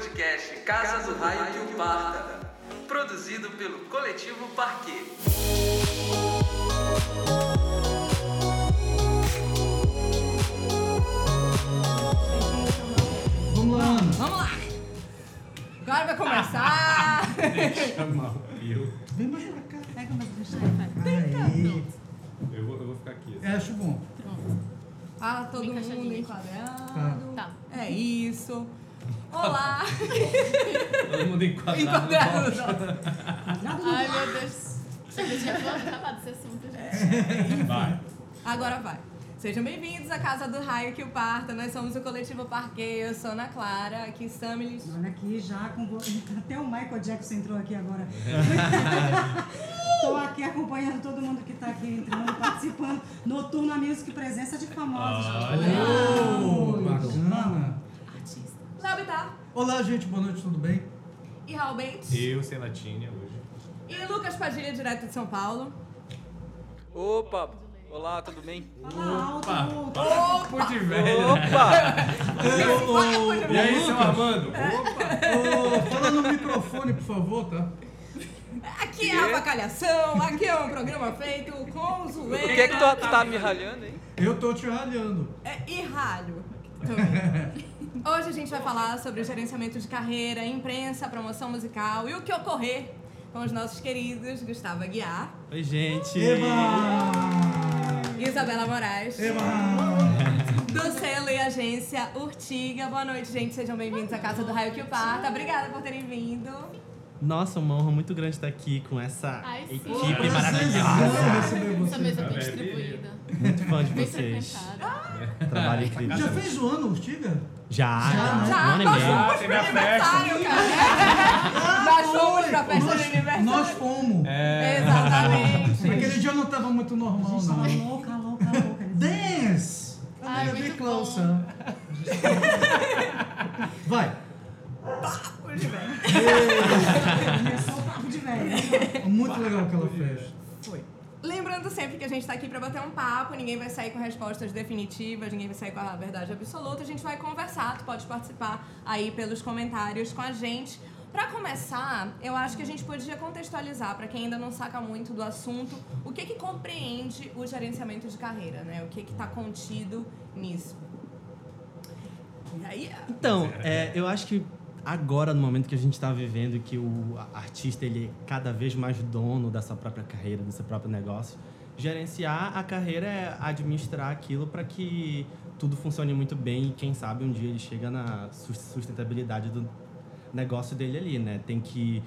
podcast Casa do Raio que o Parta, produzido pelo Coletivo Parquet. Vamos lá, Ana. Vamos lá! Agora vai começar! Chamar o Pio. Vem mais pra cá. Pega deixa Aí. Eu vou, eu vou ficar aqui. assim. É, acho bom. Ah, todo Bem mundo enquadrado. Tá. É isso. Olá! Todo mundo enquadrado. enquadrado. Ai, meu Deus. Eu tinha acabado desse assunto, gente. Vai. Agora vai. Sejam bem-vindos à Casa do Raio que o Parta. Nós somos o Coletivo Parquet. Eu sou Ana Clara, aqui Samilis. Olha aqui já com até o Michael Jackson entrou aqui agora. Estou aqui acompanhando todo mundo que está aqui entrando, participando. Noturna Music, presença de famosos. Ô, Oi. bacana. Léo Bittar Olá, gente. Boa noite, tudo bem? e Raul Bates. Eu sem latinha hoje. E Lucas Padilha, direto de São Paulo. Opa, olá, tudo bem? Fala alto. Papo de velho. né? Opa! Ô, ô, E aí, seu Armando? Opa! ô, fala no microfone, por favor, tá? Aqui é a avacalhação, aqui é um programa feito com zoeira. Por que, que tu, tu tá me ralhando, hein? Eu tô te ralhando. É, e ralho. também. Hoje a gente vai falar sobre gerenciamento de carreira, imprensa, promoção musical e o que ocorrer com os nossos queridos Gustavo Aguiar, Oi, gente! Eba! Isabela Moraes, Eba! do selo e agência Urtiga. Boa noite, gente. Sejam bem-vindos à Casa do Raio que o Parta. Obrigada por terem vindo. Nossa, uma honra muito grande estar aqui com essa Ai, equipe Prazer maravilhosa. Essa mesa bem distribuída. Muito fã de vocês. Trabalho incrível. Já fez o ano, Urtiga? Já, Já, já. né? Já, Um ano e nós meio. fomos Ah, teve a festa. aniversário, cara. Nós fomos pra festa de aniversário. Nós fomos. É. Exatamente. Aquele dia não tava muito normal, A gente não. tava louca, louca, louca. Dance! Ai, A little bit muito closer. Vai. Começou o papo de velho. Muito legal aquela festa. Foi. Lembrando sempre que a gente tá aqui pra bater um papo, ninguém vai sair com respostas definitivas, ninguém vai sair com a verdade absoluta, a gente vai conversar, tu pode participar aí pelos comentários com a gente. Pra começar, eu acho que a gente podia contextualizar, pra quem ainda não saca muito do assunto, o que que compreende o gerenciamento de carreira, né? O que que tá contido nisso. E aí, Então, é, eu acho que agora, no momento que a gente está vivendo, que o artista ele é cada vez mais dono da sua própria carreira, seu próprio negócio, gerenciar a carreira é administrar aquilo para que tudo funcione muito bem e quem sabe um dia ele chega na sus- sustentabilidade do negócio dele ali, né? Tem que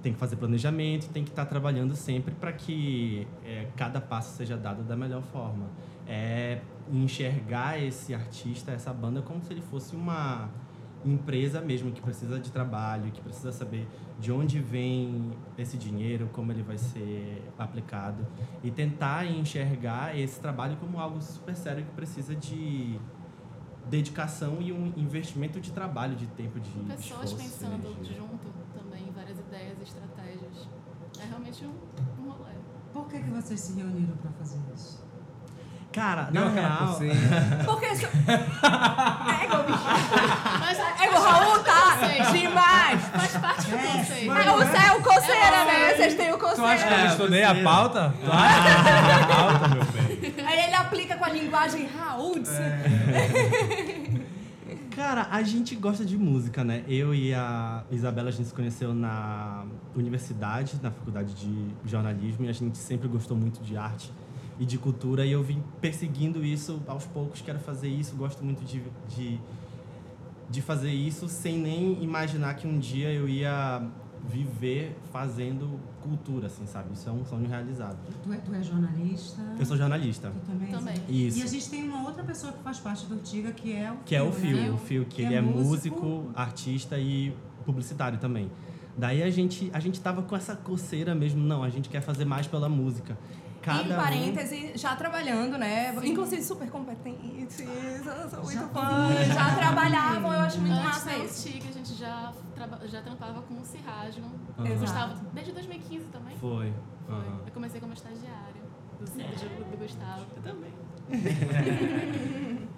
tem que fazer planejamento, tem que estar trabalhando sempre para que é, cada passo seja dado da melhor forma. É enxergar esse artista, essa banda, como se ele fosse uma empresa mesmo que precisa de trabalho, que precisa saber de onde vem esse dinheiro, como ele vai ser aplicado e tentar enxergar esse trabalho como algo super sério que precisa de dedicação e um investimento de trabalho, de tempo, de Pessoas esforço, pensando energia. junto também em várias ideias, estratégias. É realmente um, um rolê. Por que, que vocês se reuniram para fazer isso? Cara, Deu na aquela real, coceira. porque isso... É igual bicho. Mas É igual Raul, tá? Demais. faz parte do conceito. É, o Zé é o coceira, É, né? Vocês têm o Tu acha que eu É, estudei a pauta? Tu acha que eu estudei a pauta, meu bem? Aí ele aplica com a linguagem Raul. Cara, a gente gosta de música, né? Eu e a Isabela, a gente se conheceu na universidade, na faculdade de jornalismo, e a gente sempre gostou muito de arte e de cultura, e eu vim perseguindo isso aos poucos, quero fazer isso, gosto muito de, de, de fazer isso, sem nem imaginar que um dia eu ia viver fazendo cultura, assim, sabe? Isso é um sonho realizado. Tu é, tu é jornalista? Eu sou jornalista. Tu também? Também. Isso. E a gente tem uma outra pessoa que faz parte do Urtiga, que é o Que é o Fio, Fio, né? o Fio, que Que ele é é músico. músico, artista e publicitário também. Daí a gente, a gente tava com essa coceira mesmo, não, a gente quer fazer mais pela música. Cada em um- parêntese, já trabalhando, né? Inclusive super competentes, eu sou muito Já- fã. Já trabalhavam, eu acho muito Antes massa isso. Urtiga, a gente já, já trampava com o Cirrasmo. Aham. Gustavo, desde 2015 também. Foi. Foi. aham. Eu comecei como estagiária do, do, do Gustavo. Eu também.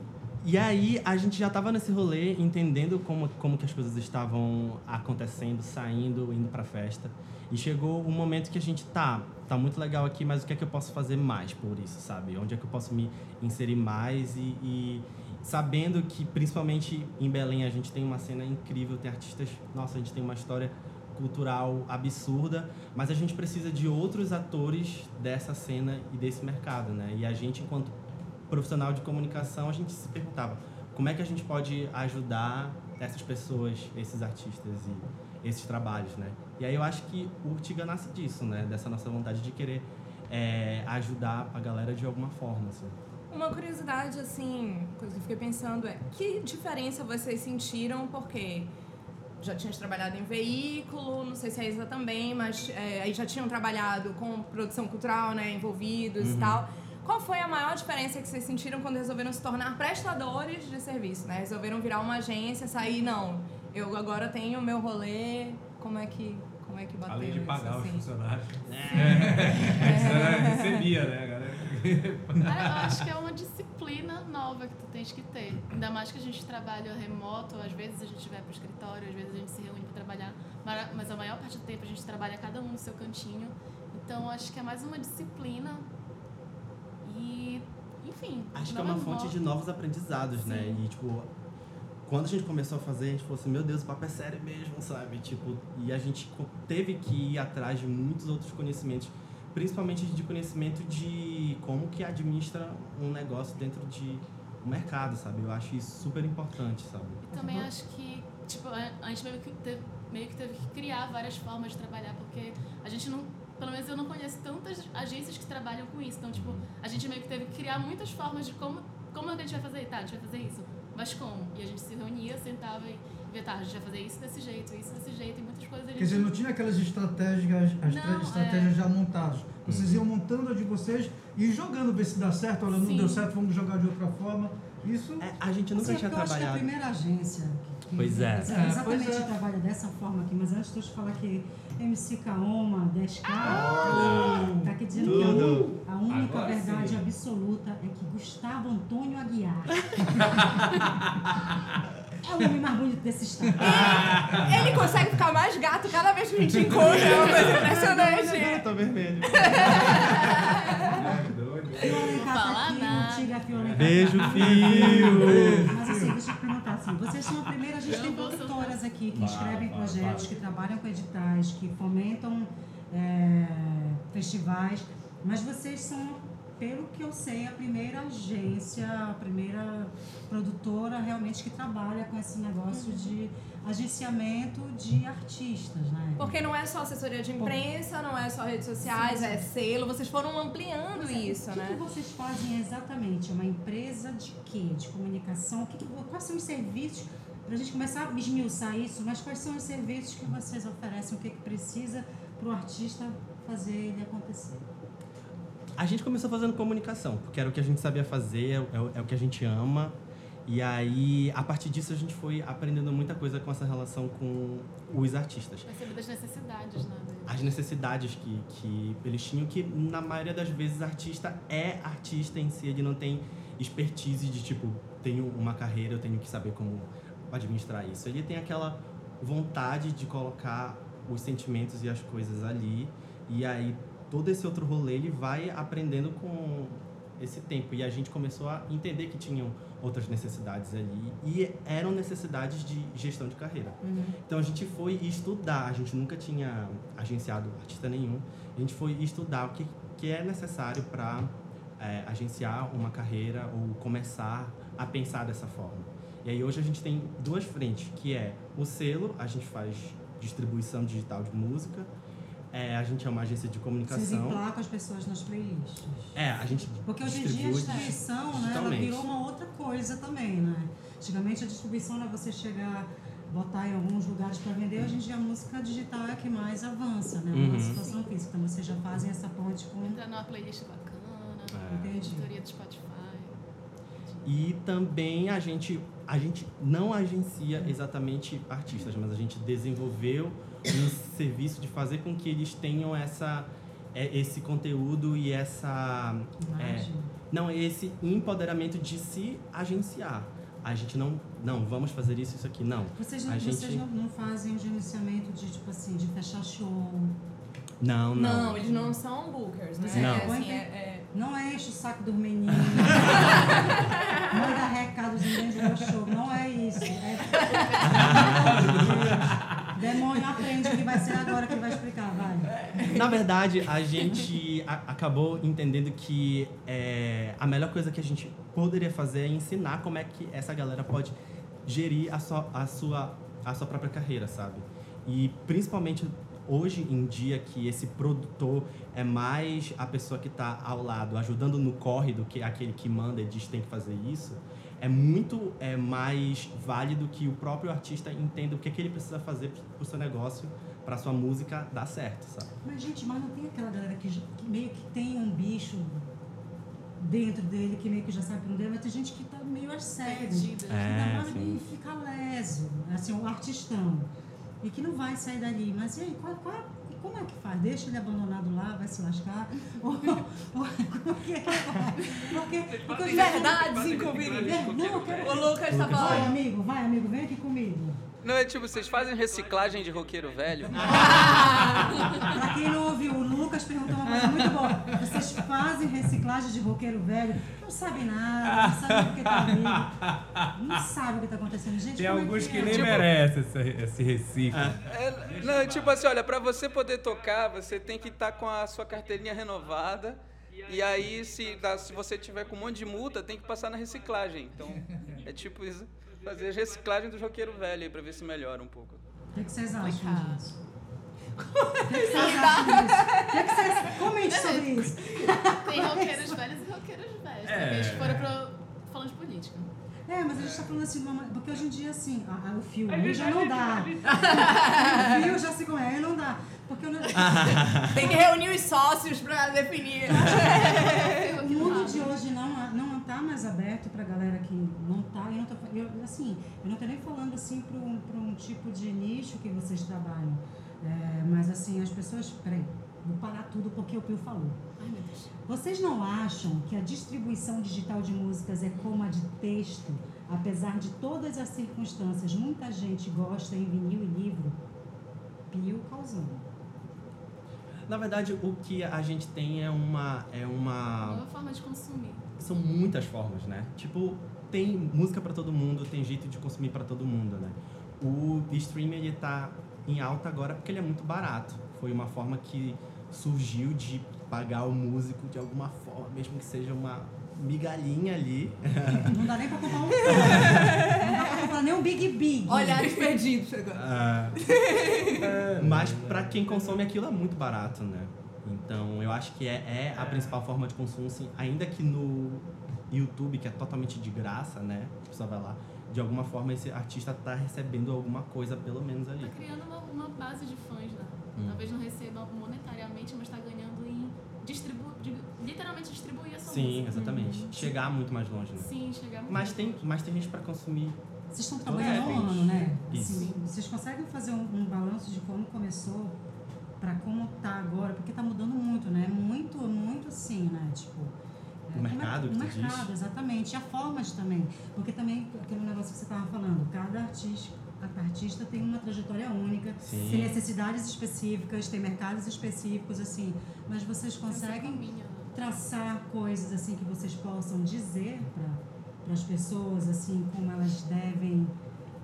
E aí a gente já estava nesse rolê, entendendo como, como que as coisas estavam acontecendo, saindo, indo pra festa. E chegou um momento que a gente tá, tá muito legal aqui, mas o que é que eu posso fazer mais por isso, sabe? Onde é que eu posso me inserir mais e, e sabendo que principalmente em Belém a gente tem uma cena incrível, tem artistas, nossa, a gente tem uma história cultural absurda, mas a gente precisa de outros atores dessa cena e desse mercado, né? E a gente enquanto profissional de comunicação, a gente se perguntava como é que a gente pode ajudar essas pessoas, esses artistas e esses trabalhos, né? E aí eu acho que o Urtiga nasce disso, né? Dessa nossa vontade de querer é, ajudar a galera de alguma forma, assim. Uma curiosidade, assim, coisa que eu fiquei pensando é que diferença vocês sentiram, porque já tinham trabalhado em veículo, não sei se é Isa também, mas é, aí já tinham trabalhado com produção cultural, né, envolvidos e tal. Qual foi a maior diferença que vocês sentiram quando resolveram se tornar prestadores de serviço, né? Resolveram virar uma agência, sair, não, eu agora tenho o meu rolê, como é que, como é que bateu Além de isso, pagar os assim? funcionários. É. recebia, né, galera? Cara, eu acho que é uma disciplina nova que tu tens que ter. Ainda mais que a gente trabalha remoto, às vezes a gente vai pro escritório, às vezes a gente se reúne para trabalhar, mas- a maior parte do tempo a gente trabalha cada um no seu cantinho. Então eu acho que é mais uma disciplina e, enfim. Acho que é uma fonte morto. de novos aprendizados, né? Sim. E, tipo, quando a gente começou a fazer, a gente falou assim, meu Deus, o papo é sério mesmo, sabe? Tipo, e a gente teve que ir atrás de muitos outros conhecimentos, principalmente de conhecimento de como que administra um negócio dentro de um mercado, sabe? Eu acho isso super importante, sabe? E também acho que, tipo, a a gente meio que, teve, meio que teve que criar várias formas de trabalhar, porque a gente não, pelo menos eu não conheço tantas agências que trabalham com isso. Então, tipo, a gente meio que teve que criar muitas formas de como, como é que a gente vai fazer. Tá, a gente vai fazer isso, mas como? E a gente se reunia, sentava e via, tá, a gente vai fazer isso desse jeito, isso desse jeito, e muitas coisas a gente... Quer dizer, não tinha aquelas estratégias, as Não, tra- estratégias é. já montadas. Vocês iam montando a de vocês e jogando, ver se dá certo. Olha, não Sim. deu certo, vamos jogar de outra forma. Isso É, a gente nunca Sim, tinha porque eu acho que é a trabalhado. primeira agência que, Pois é. É, exatamente pois é. trabalha dessa forma aqui, mas antes de eu te falar que MC Kaoma, 10K, tá aqui dizendo Tudo. que a, un- a única Agora verdade sim. absoluta é que Gustavo Antônio Aguiar é o homem mais bonito desse estado. Ele consegue ficar mais gato cada vez que a gente encontra, é uma coisa impressionante. Tá vermelho. É, doido. Fio Alencar tá aqui, Beijo, tá aqui. fio! Mas assim, deixa eu te perguntar assim, vocês são a primeira, a gente Eu tem produtoras aqui que escrevem projetos, que trabalham com editais, que fomentam é, festivais, mas vocês são, pelo que eu sei, a primeira agência, a primeira produtora realmente que trabalha com esse negócio de agenciamento de artistas, né? Porque não é só assessoria de imprensa, não é só redes sociais, é selo. Vocês foram ampliando é, isso, o que, né? que vocês fazem exatamente? É uma empresa de quê? De comunicação? O que que- quais são os serviços? Para a gente começar a esmiuçar isso, mas quais são os serviços que vocês oferecem? O que, que precisa para o artista fazer ele acontecer? A gente começou fazendo comunicação, porque era o que a gente sabia fazer, é, o- é o que a gente ama. E aí, a partir disso, a gente foi aprendendo muita coisa com essa relação com os artistas. Perceber das necessidades, né? As necessidades que, que eles tinham, que na maioria das vezes, artista é artista em si, ele não tem expertise de tipo, tenho uma carreira, eu tenho que saber como administrar isso. Ele tem aquela vontade de colocar os sentimentos e as coisas ali, e aí todo esse outro rolê ele vai aprendendo com esse tempo. E a gente começou a entender que tinham outras necessidades ali, e eram necessidades de gestão de carreira. Então a gente foi estudar, a gente nunca tinha agenciado artista nenhum, a gente foi estudar o que, que é necessário para agenciar uma carreira ou começar a pensar dessa forma. E aí hoje a gente tem duas frentes, que é o selo, a gente faz distribuição digital de música, é, a gente é uma agência de Vocês comunicação. emplacam as pessoas nas playlists. É, a gente Porque hoje em dia a distribui distribuição, né, ela virou uma outra coisa também, né? Antigamente a distribuição era você chegar, botar em alguns lugares para vender, hoje em dia a música digital é a que mais avança, né? Uma Uhum. situação física. Então vocês já fazem essa ponte com. Entrar numa playlist bacana, É. Entendi. editoria do Spotify. E também a gente, a gente não agencia exatamente artistas, mas a gente desenvolveu um serviço de fazer com que eles tenham essa, é, esse conteúdo e essa. é, Imagem. não, esse empoderamento de se agenciar. A gente não, não, vamos fazer isso, isso aqui, não. Vocês, não, a vocês gente- não, não fazem o gerenciamento de, tipo assim, de fechar show. Não, não. Não, eles não são bookers, né? Não. É, assim, é, é- Não enche o saco dos meninos. Manda recados dentro do show. Não é isso. É... Demônio aprende que vai ser agora que vai explicar, vai. Na verdade, a gente a- acabou entendendo que é, a melhor coisa que a gente poderia fazer é ensinar como é que essa galera pode gerir a a sua, a sua própria carreira, sabe? E principalmente hoje em dia que esse produtor é mais a pessoa que está ao lado, ajudando no corre do que aquele que manda e diz tem que fazer isso, é muito é, mais válido que o próprio artista entenda o que, é que ele precisa fazer para o seu negócio, para sua música dar certo, sabe? Mas, gente, mas não tem aquela galera que, que meio que tem um bicho dentro dele, que meio que já sabe que não deve, mas tem gente que tá meio às cegas. Perdida. que É, dá sim. e fica leso, assim, o artistão. E que não vai sair dali. Mas e aí, qual, qual- como é que faz? Deixa ele abandonado lá, vai se lascar? ou, ou como que é que faz? Porque, porque Verdades inconvenientes. Não, eu quero... O Lucas tá Vai, falando. amigo, vai, amigo, vem aqui comigo. Não, é tipo, vocês fazem reciclagem de roqueiro velho? Pra quem não ouviu, o Lucas perguntou uma coisa muito boa. Vocês fazem reciclagem de roqueiro velho? Não sabem nada, não sabem o que tá ali. Não sabem o que tá acontecendo. Gente, Tem é alguns que que é? nem Tipo- merecem esse, esse reciclo. É, não, tipo assim, olha, pra você poder tocar, você tem que estar com a sua carteirinha renovada. E aí, se, se você tiver com um monte de multa, tem que passar na reciclagem. Então, é tipo isso. Fazer a reciclagem do roqueiro velho aí pra ver se melhora um pouco. O que, que vocês acham disso? O que, que vocês acham disso? O que, que vocês... Comente sobre isso. Tem roqueiros velhos e roqueiros velhos. É. Eles foram falando de política. É, mas a gente tá falando assim, de uma ma- porque hoje em dia, assim, a- a- o fio aí já não dá. o fio já se conhece, não dá. Porque eu não... Tem que reunir os sócios pra definir. O mundo de hoje não não tá mais aberto pra galera que não tá. Eu não tô, eu, assim, eu não tô nem falando assim para um, pra um tipo de nicho que vocês trabalham. É, mas assim, as pessoas. Peraí, vou parar tudo porque o Pio falou. Ai, meu Deus. Vocês não acham que a distribuição digital de músicas é como a de texto? Apesar de todas as circunstâncias, muita gente gosta em vinil e livro? Pio causando. Na verdade, o que a gente tem é uma. É uma Nova forma de consumir. São muitas formas, né? Tipo, tem música pra todo mundo, tem jeito de consumir pra todo mundo, né? O streaming ele tá em alta agora porque ele é muito barato. Foi uma forma que surgiu de pagar o músico de alguma forma, mesmo que seja uma migalhinha ali. Não dá nem pra comprar um. não dá pra comprar nem um Big Big. Olhares perdidos agora. Ah, mas pra quem consome aquilo é muito barato, né? Então eu acho que é, é a principal forma de consumo, assim, ainda que no YouTube, que é totalmente de graça, né? A pessoa vai lá, de alguma forma esse artista tá recebendo alguma coisa, pelo menos Tá ali. criando uma, uma base de fãs, né? Hum. Talvez não receba monetariamente, mas tá ganhando em distribu de- literalmente distribuir essa Sim, música. exatamente. Chegar muito mais longe, né? Sim, chegar muito Mas tem, longe. mas tem gente pra consumir. Vocês estão trabalhando há um ano, né? isso. Assim, vocês conseguem fazer um, um balanço de como começou para como tá agora? Porque tá mudando muito, né? Muito, muito assim, né? Tipo. O é- mercado, O que tu diz? mercado, exatamente. E a forma de também. Porque também, aquele negócio que você estava falando, cada artista, cada artista tem uma trajetória única, Sim. tem necessidades específicas, tem mercados específicos, assim. Mas vocês conseguem né? traçar coisas assim que vocês possam dizer para as pessoas assim como elas devem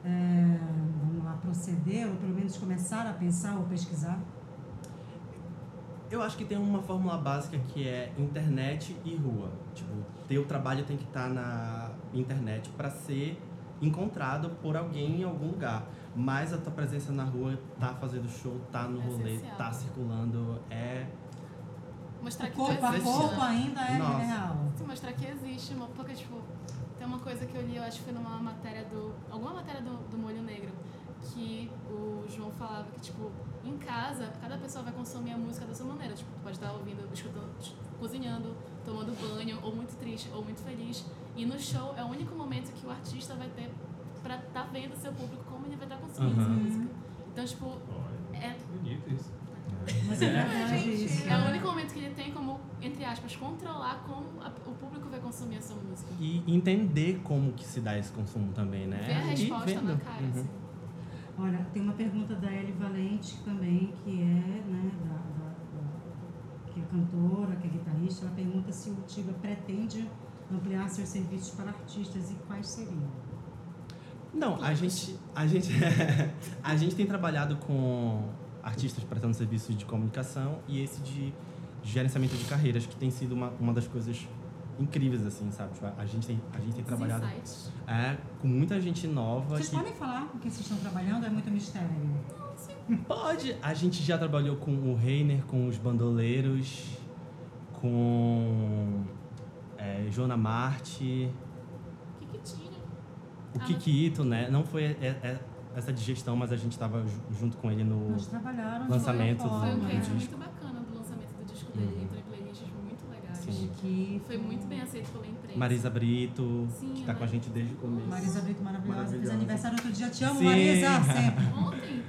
é, vamos lá proceder ou pelo menos começar a pensar ou pesquisar Eu acho que tem uma fórmula básica que é internet e rua. Tipo, teu trabalho tem que estar na internet para ser encontrado por alguém em algum lugar. Mas a tua presença na rua, tá fazendo show, tá no É rolê, essencial. tá circulando, é Mostrar o que corpo a corpo ainda é Nossa. real Sim, mostrar que existe, uma- porque, tipo, tem uma coisa que eu li, eu acho que foi numa matéria do. alguma matéria do, do Molho Negro, que o João falava que, tipo, em casa, cada pessoa vai consumir a música da sua maneira. Tipo, tu pode estar ouvindo, escutando, cozinhando, tomando banho, ou muito triste, ou muito feliz. E no show é o único momento que o artista vai ter pra estar vendo seu público como ele vai estar consumindo essa Uhum. música. Então, tipo, é Bonito isso. Mas é Gente, isso. É o único momento que ele tem como, entre aspas, controlar como a- o público vai consumir essa música. E entender como que se dá esse consumo também, né? Ver a resposta na vendo. cara. Uhum. assim. Olha, tem uma pergunta da Ellie Valente também, que é, né, da, da- da- que é cantora, que é guitarrista. Ela pergunta se o Tiba pretende ampliar seus serviços para artistas e quais seriam. Não, a gente, a gente, a gente tem trabalhado com artistas prestando serviços de comunicação e esse de gerenciamento de carreiras, que tem sido uma, uma das coisas incríveis, assim, sabe? Tipo, a gente tem, a gente tem Os trabalhado insights. é, com muita gente nova. Vocês que podem falar o que vocês estão trabalhando? É muito mistério. Pode. A gente já trabalhou com o Reiner, com os bandoleiros, com é, Joana Marte, O que que tinha? o Ah, Kikito, né? Não foi é- é- essa digestão, mas a gente estava junto com ele no. Lançamento uma Foi um forma, case né? muito bacana do lançamento do disco dele. Uhum. Entrou em playlists muito legais. Sim. que Foi muito bem aceito pela imprensa. Marisa Brito, Sim, que tá com a ela- gente desde o começo. Marisa Brito maravilhosa, fez Maravilhosa. aniversário outro dia. Te amo, Sim. Marisa, sempre. Ontem,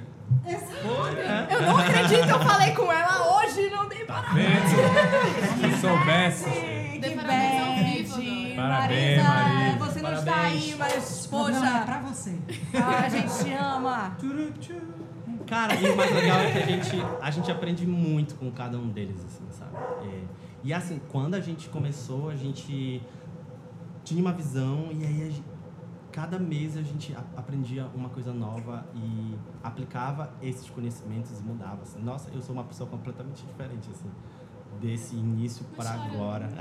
Eu não acredito que eu falei com ela hoje, não dei Tá para. vendo? Se soubesse. Que Dê parabéns ao vivo. Parabéns, Marisa, Marisa, você não está parabéns. aí, mas O programa é poxa, pra você. a gente te ama. Cara, e o mais legal é que a gente, a gente aprende muito com cada um deles, assim, sabe? É, e assim, quando a gente começou, a gente tinha uma visão e aí gente- cada mês a gente aprendia uma coisa nova e aplicava esses conhecimentos e mudava. Assim. Nossa, eu sou uma pessoa completamente diferente, assim, desse início para agora.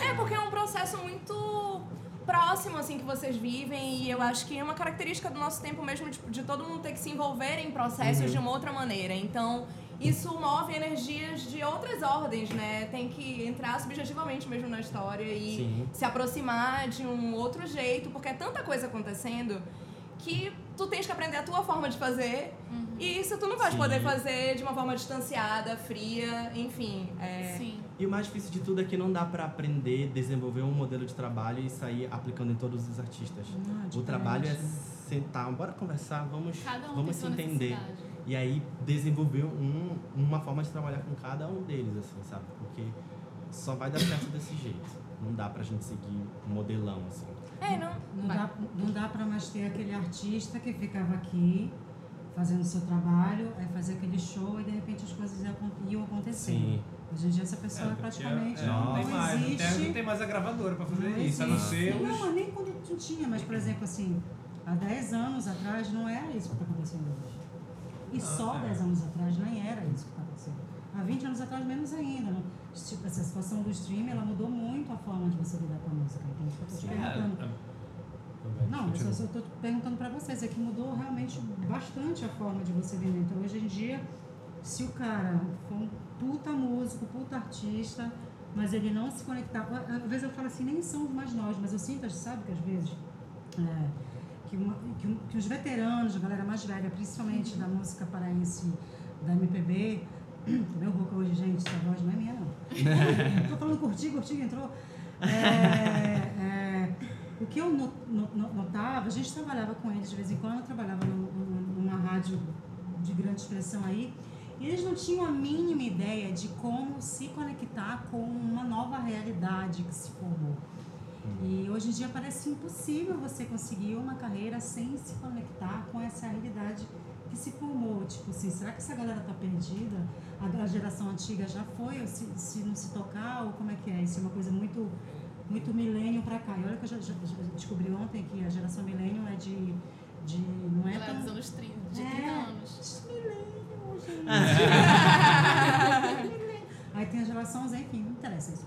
É porque é um processo muito próximo assim que vocês vivem e eu acho que é uma característica do nosso tempo mesmo de, de todo mundo ter que se envolver em processos de uma outra maneira. Então, isso move energias de outras ordens, né? Tem que entrar subjetivamente mesmo na história e Sim. se aproximar de um outro jeito, porque é tanta coisa acontecendo que tu tens que aprender a tua forma de fazer e isso tu não vais Sim. poder fazer de uma forma distanciada, fria, enfim. É... sim. E o mais difícil de tudo é que não dá pra aprender, desenvolver um modelo de trabalho e sair aplicando em todos os artistas. Ah, O trabalho é sentar, bora conversar, vamos, Cada um vamos tem se entender. E aí desenvolver um, uma forma de trabalhar com cada um deles, assim, sabe? Porque só vai dar certo desse jeito. Não dá pra gente seguir um modelão, assim. É, não. Não vai. dá, não dá pra mais ter aquele artista que ficava aqui fazendo o seu trabalho, aí fazia aquele show e de repente as coisas iam, iam acontecendo. Sim. Hoje em dia essa pessoa porque, praticamente é, não, não tem mais, não tem, existe. não tem mais a gravadora pra fazer Não isso, a não existe. ser Não, mas nem quando não tinha, mas por exemplo assim, há 10 anos atrás não era isso que está acontecendo hoje. E só é. 10 anos atrás nem era isso que acontecendo. Há 20 anos atrás menos ainda. Não? Tipo, essa situação do streaming ela mudou muito a forma de você lidar com a música. Então, eu tô te perguntando. É, Não, eu só- estou perguntando para vocês, é que mudou realmente bastante a forma de você vender. Então, hoje em dia, se o cara for um puta músico, puta artista, mas ele não se conectar. Às vezes eu falo assim, nem são os mais novos, mas eu sinto, sabe que às vezes. é, que, uma- que que os veteranos, a galera mais velha, principalmente da música paraense, da MPB, tô meio rouca hoje, gente, essa voz não é minha, não. Tô falando curti, curti, entrou. É, é, o que eu no- no- no- notava, a gente trabalhava com eles de vez em quando, eu trabalhava num- num- numa rádio de grande expressão aí, e eles não tinham a mínima ideia de como se conectar com uma nova realidade que se formou. E hoje em dia parece impossível você conseguir uma carreira sem se conectar com essa realidade que se formou. Tipo assim, será que essa galera tá perdida? A, a geração antiga já foi, ou se, se não se tocar, ou como é que é? Isso é uma coisa muito, muito milênio pra cá. E olha que eu já, já- já descobri ontem que a geração milênio é de, de não é dos tão... anos 30, de É. 30 anos. Milênio, gente. Aí tem a geração Z, enfim, não interessa isso.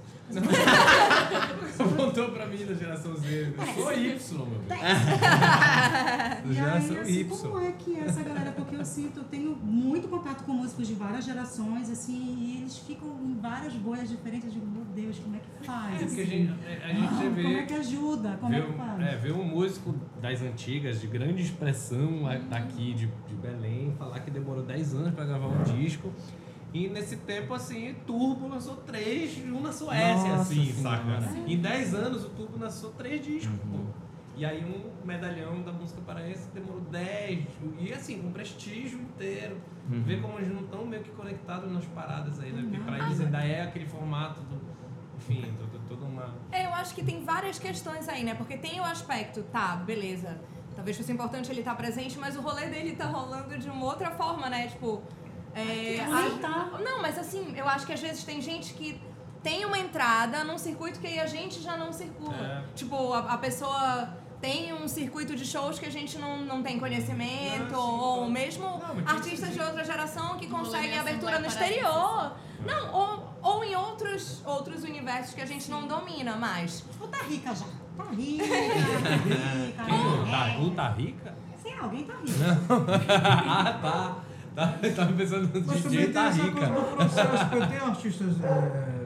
Apontou pra mim da geração Z. Eu sou Y, meu amigo. E Geração aí, assim, Y. como é que é essa galera? Porque eu sinto, eu tenho muito contato com músicos de várias gerações, assim, e eles ficam em várias bolhas diferentes. Eu digo, meu Deus, como é que faz? É porque a gente, a gente Como é vê, que ajuda? Como vê, é que faz? é, vê um músico das antigas, de grande expressão daqui de, de Belém, falar que demorou 10 anos pra gravar um disco. E nesse tempo, assim, Turbo lançou três, um na Suécia, Nossa assim, Senhora. saca? Em 10 anos, o Turbo lançou três discos, pô. E aí um medalhão da música paraense demorou 10. E assim, com prestígio inteiro. Uhum. Ver como eles não estão meio que conectados nas paradas aí, né? Porque pra eles ainda é aquele formato do. Enfim, todo- toda uma. É, eu acho que tem várias questões aí, né? Porque tem o aspecto, tá, beleza. Talvez fosse importante ele estar presente, mas o rolê dele tá rolando de uma outra forma, né? Tipo. É, a- tá. Não, mas assim, eu acho que às vezes tem gente que tem uma entrada num circuito que aí a gente já não circula. É. Tipo, a, a pessoa tem um circuito de shows que a gente não, não tem conhecimento, Ah, sim, ou mesmo Não, artistas de outra geração que conseguem abertura no exterior. Não, ou, ou em outros, outros universos que a gente não domina mais. Ou tá rica já. Tá rica, tá rica. Quem? Tá, é. Tá rica? Sim, alguém tá rica. ah, tá. Tá, tava pensando no Mas DJ tá rica. eu tenho artistas é,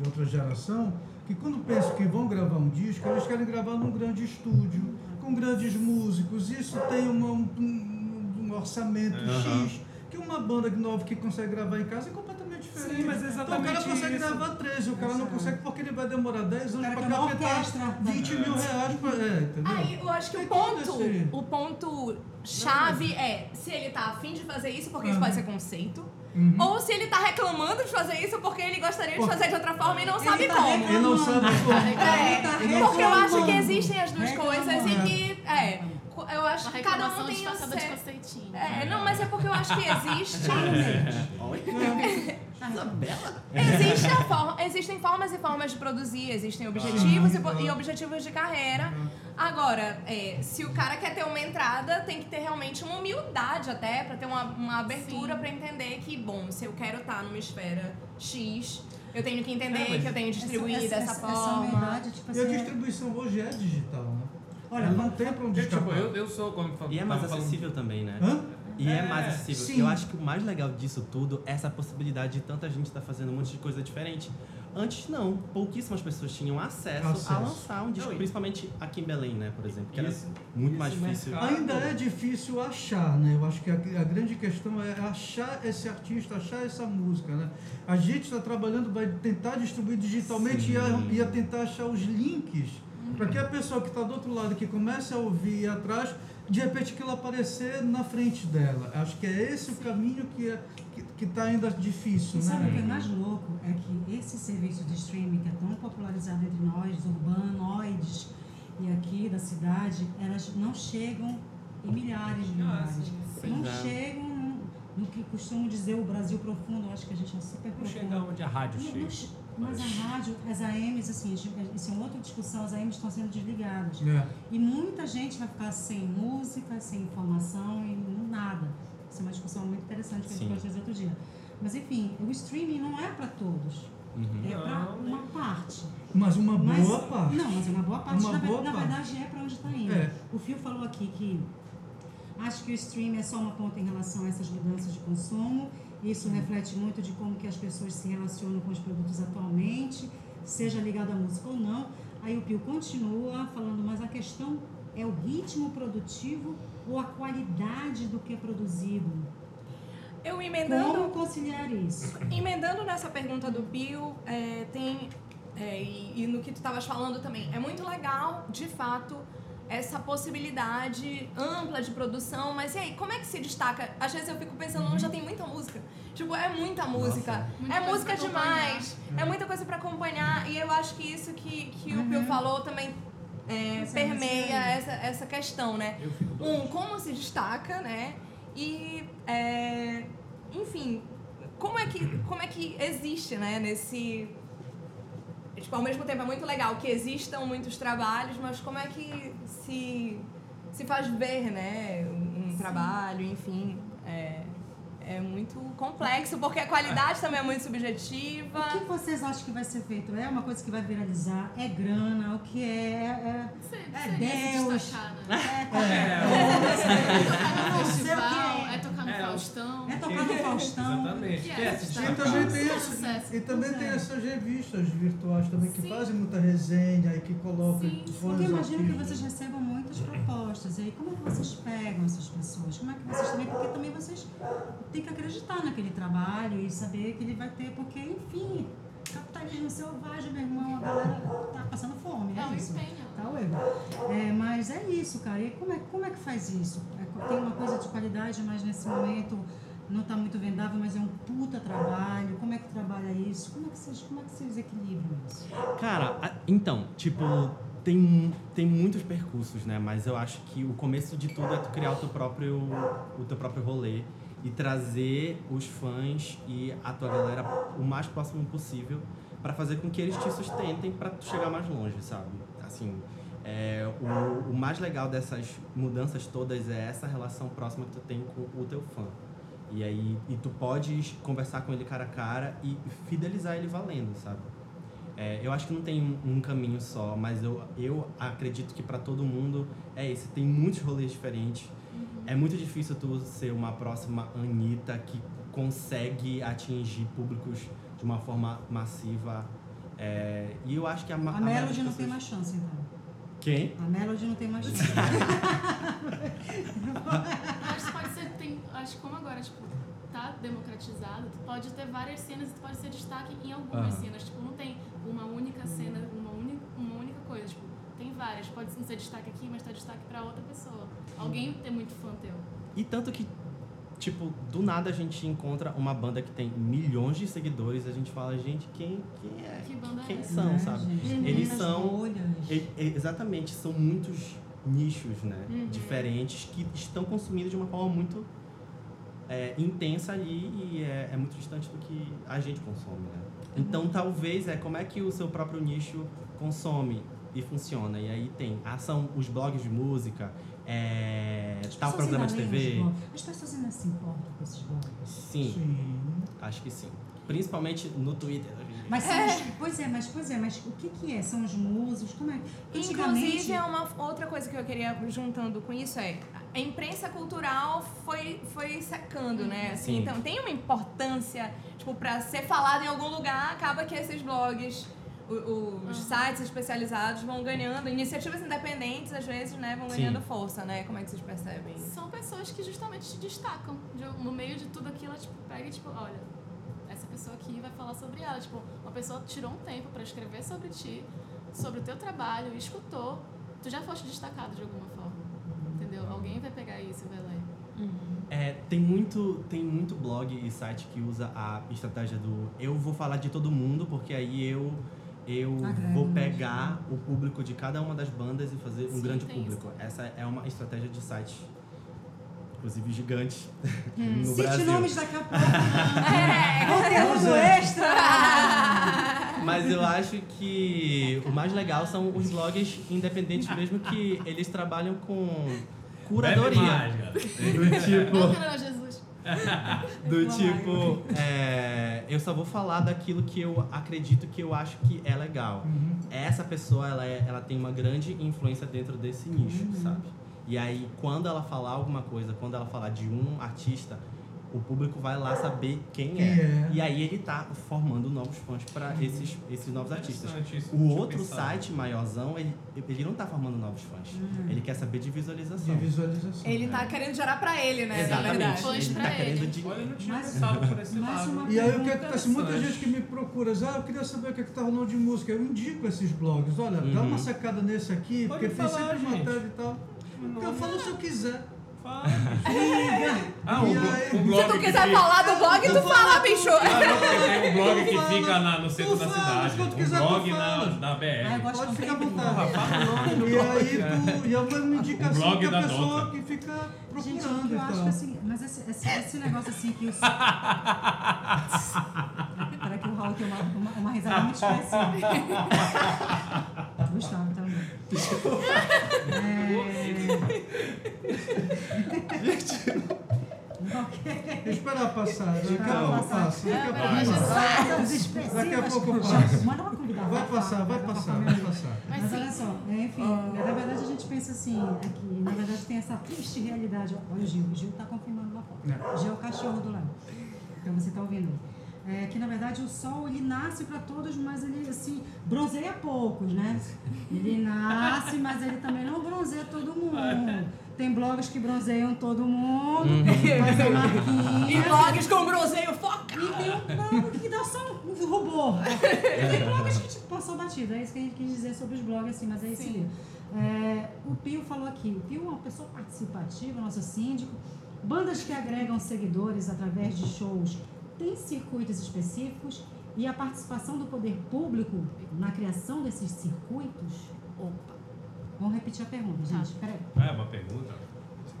de outra geração que quando pensam que vão gravar um disco, eles querem gravar num grande estúdio, com grandes músicos. Isso tem uma- um, um- orçamento. X, que uma banda nova que consegue gravar em casa é completamente. Sim, mas é então o exatamente cara consegue isso. gravar 13, o cara não consegue porque ele vai demorar 10 O anos capetar orquestra. 20 mil reais pra. É, entendeu? Aí eu acho que o ponto, o ponto chave é se ele tá afim de fazer isso porque isso Uhum. pode ser conceito, Uhum. ou se ele tá reclamando de fazer isso porque ele gostaria de fazer de outra forma e não ele sabe tá como. reclamando. Ele não sabe como. É, tá porque eu acho que reclamando. existem as duas Reclamando. coisas e que, é, eu acho que cada um tem o de seu... conceitinho. É, não, mas é porque eu acho que existe. Existe a forma- existem formas e formas de produzir, existem objetivos e, po- e objetivos de carreira. Agora, é, se o cara quer ter uma entrada, tem que ter realmente uma humildade até, pra ter uma, uma abertura pra entender que, bom, se eu quero estar numa esfera X, eu tenho que entender É, que eu tenho que distribuir Essa- dessa essa- forma. Essa humildade, tipo E a assim, é- distribuição hoje é digital, né? Olha, Ela não tem pra onde Eu, tipo, escapar. eu, eu sou, como E é mais acessível também, né? Hã? E é, É, mais acessível. sim. Eu acho que o mais legal disso tudo é essa possibilidade de tanta gente estar fazendo um monte de coisa diferente. Antes não, pouquíssimas pessoas tinham acesso, Acesso. a lançar um disco, Não, principalmente aqui em Belém, né, por exemplo, que era Esse- muito esse mais difícil. mercado- Ainda é difícil achar, né? Eu acho que a, a grande questão é achar esse artista, achar essa música, né? A gente está trabalhando, vai tentar distribuir digitalmente e a, e a tentar achar os links para que a pessoa que está do outro lado, que comece a ouvir e ir atrás, de repente aquilo aparecer na frente dela. Acho que é esse o caminho que é, que está ainda difícil, E sabe o que é né? mais louco? É que esse serviço de streaming que é tão popularizado entre nós, urbanoides e aqui da cidade, elas não chegam em milhares de Ah, lugares. não é. chegam no, no que costumam dizer o Brasil profundo. Acho que a gente é super Não profundo. chega onde a rádio Não- chega. não mas a rádio, as AMs, assim, isso é uma outra discussão, as AMs estão sendo desligadas. É. E muita gente vai ficar sem música, sem informação e nada. Isso é uma discussão muito interessante que a gente pode fazer outro dia. Mas enfim, o streaming não é para todos. Uhum. É para Não, uma parte. Mas uma Mas- boa parte. Não, mas é uma boa parte. Uma na, boa na parte. verdade, é para onde está indo. É. O Fio falou aqui que acho que o streaming é só uma ponta em relação a essas mudanças de consumo. Isso reflete muito de como que as pessoas se relacionam com os produtos atualmente, seja ligado à música ou não. Aí o Pio continua falando, mas a questão é o ritmo produtivo ou a qualidade do que é produzido? Eu emendando. Como conciliar isso? Emendando nessa pergunta do Bill, é, tem. é, e, e no que tu estavas falando também, é muito legal, de fato, essa possibilidade ampla de produção, mas e aí, como é que se destaca? Às vezes eu fico pensando, não, já tem muita música. Tipo, é muita música. Muita é música demais. É muita coisa pra acompanhar. E eu acho que isso que, que o Bill falou também é, permeia essa, essa questão, né? Um, como se destaca, né? E, é, enfim, como é, que, como é que existe, né? Nesse... Tipo, ao mesmo tempo é muito legal que existam muitos trabalhos, mas como é que se, se faz ver, né? Um, um trabalho, enfim... É, é muito complexo, porque a qualidade também é muito subjetiva. O que vocês acham que vai ser feito? É uma coisa que vai viralizar? É grana? O que é? É, Sempre, É sempre se Deus. né? é, É tocar no Não sei o que festival, é. é tocar no É, Faustão. é tocar no Faustão. Exatamente. Que é essa E também, tem, é essa- e também tem é. essas revistas virtuais também que Sim. fazem muita resenha e que colocam Sim. fãs Porque eu imagino que vocês recebam muitas propostas. E aí, como é que vocês pegam essas pessoas? Como é que vocês também. Porque também vocês têm que acreditar naquele trabalho e saber que ele vai ter. Porque, enfim, capitalismo selvagem, meu irmão, a galera tá passando fome. É um isso. empenho. Tá. Igor. É, mas é isso, cara. E como é, como é que faz isso? Tem uma coisa de qualidade, mas nesse momento não está muito vendável, mas é um puta trabalho. Como é que trabalha isso? Como é que vocês, como é que vocês equilibram isso? Cara, então, tipo, tem, tem muitos percursos, né? Mas eu acho que o começo de tudo é tu criar o teu próprio, o teu próprio rolê e trazer os fãs e a tua galera o mais próximo possível para fazer com que eles te sustentem para chegar mais longe, sabe? Assim, é, o, o mais legal dessas mudanças todas é essa relação próxima que tu tem com o teu fã. E aí, e tu podes conversar com ele cara a cara e fidelizar ele valendo, sabe? É, eu acho que não tem um, um caminho só, mas eu, eu acredito que para todo mundo é esse. Tem muitos rolês diferentes. É muito difícil tu ser uma próxima Anitta que consegue atingir públicos de uma forma massiva. É, e eu acho que a, A maioria Melody das não tem pessoas- mais chance, então. Quem? A Melody não tem mais chance. Acho que pode ser, tem, acho que como agora, tipo, tá democratizado, tu pode ter várias cenas e tu pode ser destaque em algumas cenas. Tipo, não tem uma única cena, uma única, uma única coisa. Tipo, tem várias. Pode não ser destaque aqui, mas tá destaque pra outra pessoa. Alguém tem muito fã teu. E tanto que, tipo, do nada a gente encontra uma banda que tem milhões de seguidores, a gente fala, gente, quem, quem é? Que banda Quem é essa? são, Né, sabe? gente? Eles são- exatamente, são muitos nichos, né? Uhum. Diferentes que estão consumindo de uma forma muito é, intensa ali e é, é muito distante do que a gente consome, né? Então, talvez é como é que o seu próprio nicho consome e funciona. E aí tem ação, os blogs de música, é, tal programa de TV. As pessoas ainda se importam com esses blogs. Sim, Sim. acho que sim. Principalmente no Twitter. Mas são os, pois é, mas pois é, mas o que que é? São os músicos? Como é? Inclusive, é uma outra coisa que eu queria juntando com isso é a imprensa cultural foi, foi secando, né? Assim, Sim. então tem uma importância, tipo, pra ser falado em algum lugar, acaba que esses blogs, o- os sites especializados vão ganhando, iniciativas independentes às vezes, né, vão Sim. ganhando força, né? Como é que vocês percebem? São pessoas que justamente te destacam. De- No meio de tudo aquilo, ela, tipo, pega e tipo, olha, essa pessoa aqui vai falar sobre ela. Tipo, uma pessoa tirou um tempo pra escrever sobre ti, sobre o teu trabalho, escutou. Tu já foste destacado de alguma forma. Entendeu? Alguém vai pegar isso e vai ler. É, tem muito, tem muito blog e site que usa a estratégia do eu vou falar de todo mundo, porque aí eu eu Agrega vou pegar o público de cada uma das bandas e fazer um Sim, grande tem público. Essa é uma estratégia de sites, inclusive gigantes, Hum. no Cite Brasil. nomes daqui a pouco. É. Conteúdo extra! Mas eu acho que o mais legal são os blogs independentes mesmo que eles trabalham com curadoria. mais, cara. Do tipo. Do tipo, é, eu só vou falar daquilo que eu acredito que eu acho que é legal. Essa pessoa, ela, é- ela tem uma grande influência dentro desse nicho, sabe? E aí, quando ela falar alguma coisa, quando ela falar de um artista, o público vai lá saber quem, Quem é. é. E aí ele tá formando novos fãs para esses, esses novos artistas. Isso, O não outro pensado. site maiorzão, ele, ele não tá formando novos fãs. Ele quer saber de De visualização. visualização. Ele tá querendo gerar pra ele, né? Na Exatamente. verdade. Fãs Ele pra tá ele. querendo de... Olha, eu não tinha Mas- por esse lado. uma- E aí o que acontece? Muita gente que me procura, ah, eu queria saber o que, é que tá rolando de música. Eu indico esses blogs. Olha, dá Uhum. uma sacada nesse aqui, Pode porque tem falar, sempre gente. matéria e tal. Então eu falo se eu quiser. Fala. Ah, o, blo- aí? o blog Se tu quiser fica- falar do blog, tu fala, bicho. Ah, tem um blog que fica na- no centro da cidade. Um quiser, blog na, na Ah, eu BR. gosto Pode de ficar à vontade. E blog, aí tu, e é uma indicação blog que a da pessoa Dota. que fica Gente, procurando que eu e acho que assim, mas esse, esse, esse negócio assim que os. Peraí que o Raul tem uma, uma, uma risada muito expressiva. Gustavo também. É... Ok. Esperar passar, daqui a pouco passar. passa. Daqui a pouco passa. Daqui a pouco passa. Manda uma convidada. Vai passar, vai passar, vai passar. Mas olha só, é, enfim, na verdade a gente pensa assim, que na verdade tem essa triste realidade. Olha o Gil, o Gil tá confirmando lá fora. O Gil é o cachorro do lado. Então você tá ouvindo. É que na verdade o sol ele nasce para todos, mas ele assim bronzeia poucos, né? Ele nasce, mas ele também não bronzeia todo mundo. Tem blogs que bronzeiam todo mundo, Uhum. E blogs com bronzeio foca! E tem um blog que dá só um rubor. Tem blogs que tipo, passou batido. É isso que a gente quis dizer sobre os blogs, assim, mas é esse livro. É, o Pio falou aqui. O Pio é uma pessoa participativa, nosso síndico. Bandas que agregam seguidores através de shows têm circuitos específicos e a participação do poder público na criação desses circuitos. Opa. Vamos repetir a pergunta, gente. Peraí. Ah, é uma pergunta?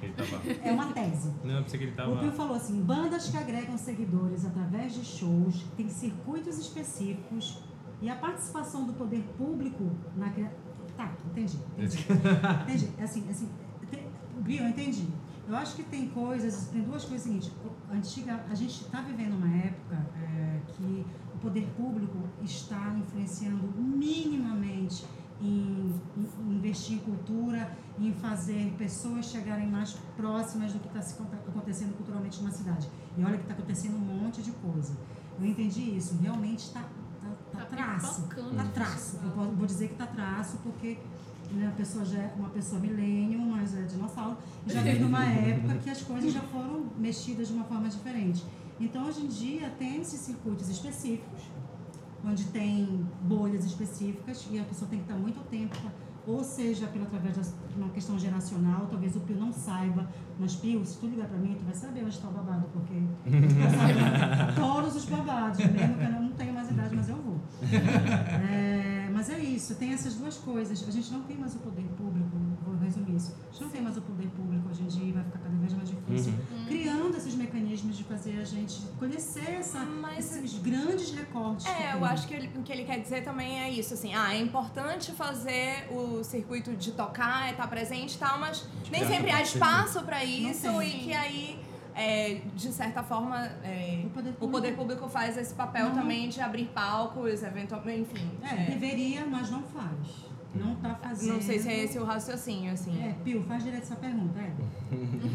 Pensei que ele tava... É uma tese. Não, eu pensei que ele tava... O Pio falou assim: bandas que agregam seguidores através de shows têm circuitos específicos e a participação do poder público na criação. Tá, entendi. Entendi. entendi. Assim, assim, te- Pio, eu entendi. Eu acho que tem coisas, tem duas coisas seguintes. O- Antiga, a gente está vivendo uma época é, que o poder público está influenciando minimamente em, em investir em cultura, em fazer pessoas chegarem mais próximas do que está acontecendo culturalmente numa cidade. E olha que está acontecendo um monte de coisa. Eu entendi isso. Realmente está tá, tá, Tá traço. Está traço. Eu festival. vou- dizer que está traço porque né, a pessoa já é uma pessoa milênio, mas é dinossauro, já veio numa época que as coisas já foram mexidas de uma forma diferente. Então, hoje em dia, tem esses circuitos específicos, onde tem bolhas específicas e a pessoa tem que estar muito tempo, ou seja, pela através de uma questão geracional, talvez o Pio não saiba, mas Pio, se tu ligar pra mim, tu vai saber onde está o babado, porque tu todos os babados, mesmo que eu não tenha mais idade, mas eu vou. É, mas é isso, tem essas duas coisas. A gente não tem mais o poder público, vou resumir isso. A gente não tem mais o poder público hoje em dia vai ficar cada vez mais difícil. Criando esses mecanismos de fazer a gente conhecer essa, Mas- esses grandes recortes. que É, eu acho que ele- o que ele quer dizer também é isso, assim, ah, é importante fazer o circuito de tocar, estar presente e tal, mas nem sempre há parceria. espaço para isso e que aí, é, de certa forma, é, O poder o público- poder público faz esse papel Não. também de abrir palcos, eventualmente, enfim. É, é. deveria, mas não faz. Não tá fazendo. Não sei se é esse o raciocínio, assim. É, Pio, faz direito essa pergunta, é.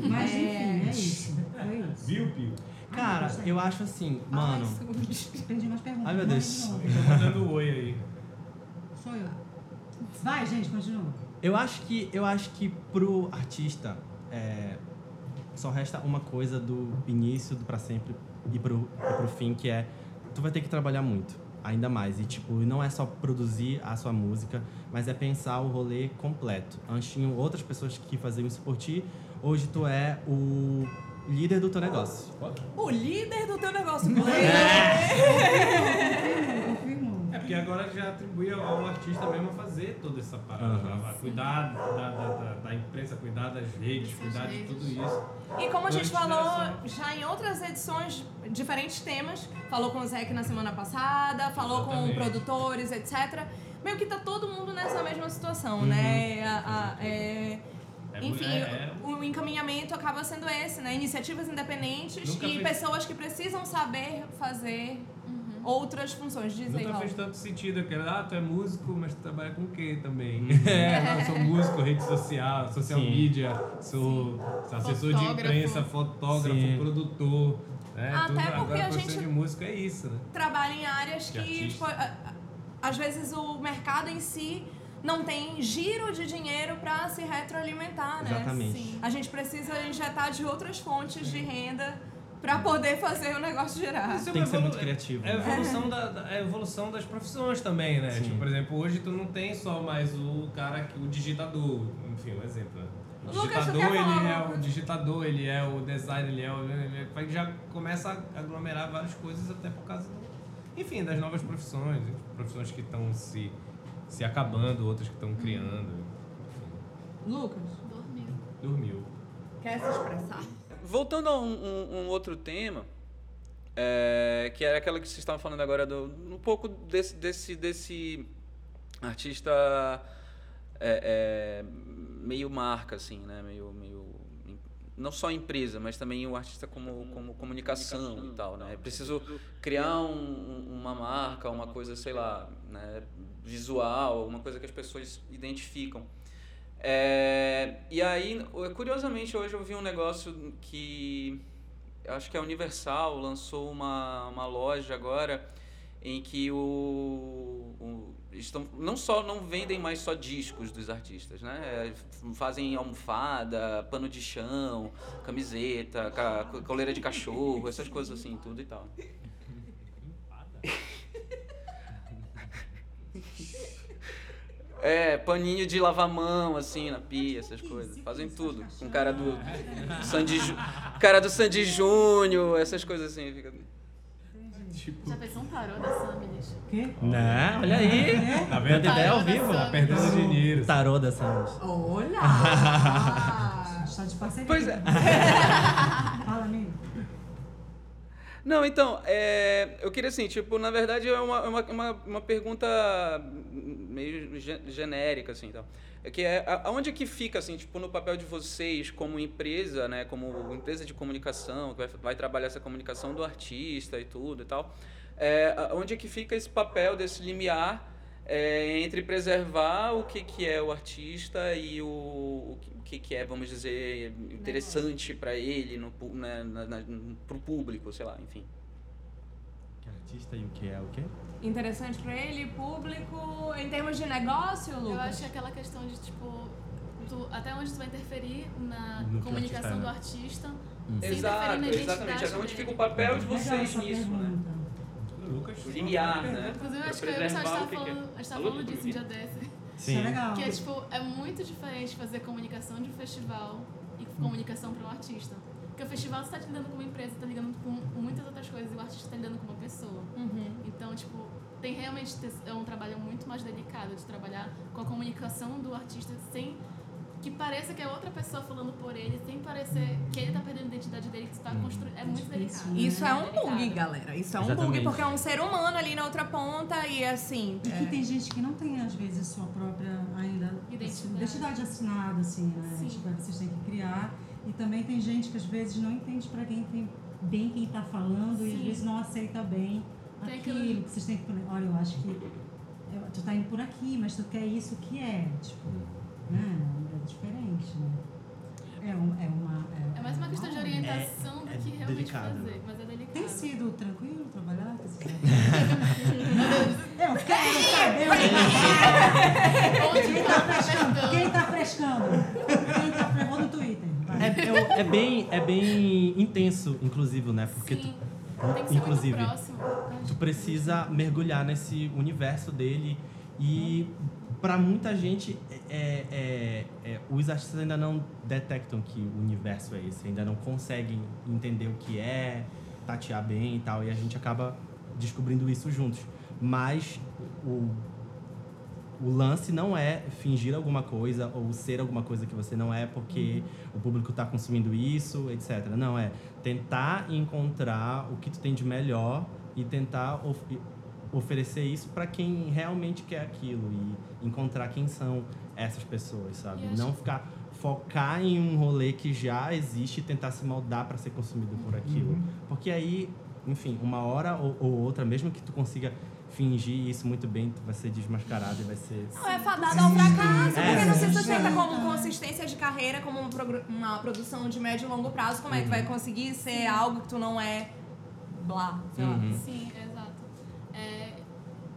Mas enfim, é isso. Foi isso. Viu, Pio? Cara, Ah, eu acho assim, mano. Entendi umas perguntas. Ai, meu Deus. Tô mandando oi aí. Sou eu. Vai, gente, continua. Eu acho que eu acho que pro artista é, só resta uma coisa do início do para sempre e pro, e pro fim que é tu vai ter que trabalhar muito, ainda mais e tipo não é só produzir a sua música, mas é pensar o rolê completo. Antes tinham outras pessoas que faziam isso por ti, hoje tu é o líder do teu negócio. O líder do teu negócio. Confirmou. É porque agora já atribui ao artista mesmo a fazer toda essa parada, a cuidar da, da, da, da imprensa, cuidar das redes, cuidar de tudo isso. E como a gente falou já em outras edições, diferentes temas, falou com o Zeke na semana passada, falou com Exatamente. produtores, etc. Meio que tá todo mundo nessa mesma situação, Uhum. né? A- a- é- É, enfim, é, é, o encaminhamento acaba sendo esse, né? Iniciativas independentes Nunca e fez- pessoas que precisam saber fazer outras funções. Diz aí, Nunca Raul. fez tanto sentido aquele, ah, tu é músico, mas tu trabalha com o quê também? Uhum. É, não, eu sou músico, rede social, social Sim. media, sou assessor de Fotógrafo. imprensa, fotógrafo, Sim. produtor. Né? Até Tudo, porque agora a gente- de músico é isso, né? trabalha em áreas De que, tipo, às vezes o mercado em si não tem giro de dinheiro para se retroalimentar, né? Exatamente. Sim. A gente precisa injetar de outras fontes de renda para poder fazer o negócio girar. Isso é Tem que ser evolu- muito criativo, É a né? evolução, da, da- é a evolução das profissões também, né? Sim. Tipo, por exemplo, hoje tu não tem só mais o cara, que o digitador, enfim, um exemplo. né? O digitador, ele é o digitador, ele é o design, ele é o. Ele é- já começa a aglomerar várias coisas até por causa do, enfim, das novas profissões, profissões que estão se, se acabando, outras que estão criando. Enfim, Lucas, Dormiu. dormiu. quer se expressar? Voltando a um, um- um outro tema, é, que era aquela que vocês estavam falando agora, do, um pouco desse, desse, desse artista é, é, meio marca, assim, né? Meio, meio, não só empresa, mas também o artista como, como comunicação e tal, né? É preciso criar um- uma marca, uma coisa, sei lá, né? visual, uma coisa que as pessoas identificam. É, e aí, curiosamente, hoje eu vi um negócio que acho que a Universal lançou uma, uma loja agora em que o, o- estão, não só não vendem mais só discos dos artistas, né? É, Fazem almofada, pano de chão, camiseta, ca- coleira de cachorro, essas coisas assim, tudo e tal. É, paninho de lavar mão, assim, na pia, essas coisas. Fazem tudo. Com cara do Sandy, Ju- cara do Sandy Júnior, essas coisas assim. Fica... Já pensou um tarô da Samilis? Quê? Né? Olha aí. Tá Meu vendo? Dedé ao Tarô da vivo. Sam. Perdendo dinheiro. Tarô da Samus. Olha! Está de parceria. Pois é. Fala, amigo. Não, então, é, eu queria assim, tipo, na verdade é uma, uma, uma, uma pergunta meio ge- genérica, assim, então. É que é, aonde é que fica, assim, tipo, no papel de vocês como empresa, né, como empresa de comunicação, que vai, vai trabalhar essa comunicação do artista e tudo e tal, é, onde é que fica esse papel desse limiar é, entre preservar o que, que é o artista e o, o que- o que, é, vamos dizer, interessante para ele, no, né, na, na, pro público, sei lá, enfim. Que artista e o que é o quê? Interessante pra ele, público, em termos de negócio, Lucas? Eu acho que aquela questão de, tipo, tu- até onde tu vai interferir na No comunicação artista é, do né? artista. Hum. sem interferir Exato, na identidade exatamente. É onde fica o papel de vocês nisso, né? Lucas. Limiar, né? Inclusive, acho que eu estava que é. falando, a gente tava Alô, falando disso um dia desse. Isso é legal. Que é, tipo, é muito diferente fazer comunicação de um festival e comunicação para um artista. Porque o festival você tá lidando com uma empresa, tá lidando com muitas outras coisas e o artista tá lidando com uma pessoa. Uhum. Então, tipo, tem realmente é um trabalho muito mais delicado de trabalhar com a comunicação do artista sem que pareça que é outra pessoa falando por ele, sem parecer que ele tá perdendo a identidade dele, que você tá construindo. É muito delicado. né? Isso é um delicado. bug, galera. Isso é um bug, Exatamente. porque é um ser humano ali na outra ponta e assim. E que é- tem gente que não tem, às vezes, sua própria ainda Identidade. identidade assinada, assim, né? Sim. Tipo, vocês têm que criar. E também tem gente que às vezes não entende para quem tem bem quem tá falando e às Sim. vezes não aceita bem Tem aquilo aquilo- que vocês têm que. Olha, eu acho que tu tá indo por aqui, mas tu quer isso, o que é? Tipo, né? É diferente, né? É, um, é uma. É mais uma questão de orientação do é que realmente delicado. fazer, mas é delicado. Tem sido tranquilo trabalhar com esse Eu quero saber Onde quem tá frescando. Quem tá frescando? Quem tá frescando? No Twitter. É, é, é bem, é bem intenso, inclusive, né? Porque Sim, tu, tem que ser inclusive, muito próximo. tu precisa mergulhar nesse universo dele e para muita gente é, é- é- os artistas ainda não detectam que o universo é esse, ainda não conseguem entender o que é, tatear bem e tal, e a gente acaba descobrindo isso juntos. Mas o, o lance não é fingir alguma coisa ou ser alguma coisa que você não é porque o público está consumindo isso, etc. Não, é tentar encontrar o que tu tem de melhor e tentar oferecer isso para quem realmente quer aquilo e encontrar quem são essas pessoas, sabe? Acho- Não ficar focar em um rolê que já existe e tentar se moldar para ser consumido por aquilo. Porque aí, enfim, uma hora ou, ou outra, mesmo que tu consiga fingir isso muito bem, tu vai ser desmascarado e vai ser Não, é fadado ao fracasso, É, porque não se sim. sustenta como consistência de carreira, como um progr- uma produção de médio e longo prazo. Como é que tu vai conseguir ser algo que tu não é blá, sei lá. Uhum. Sim, exato. É,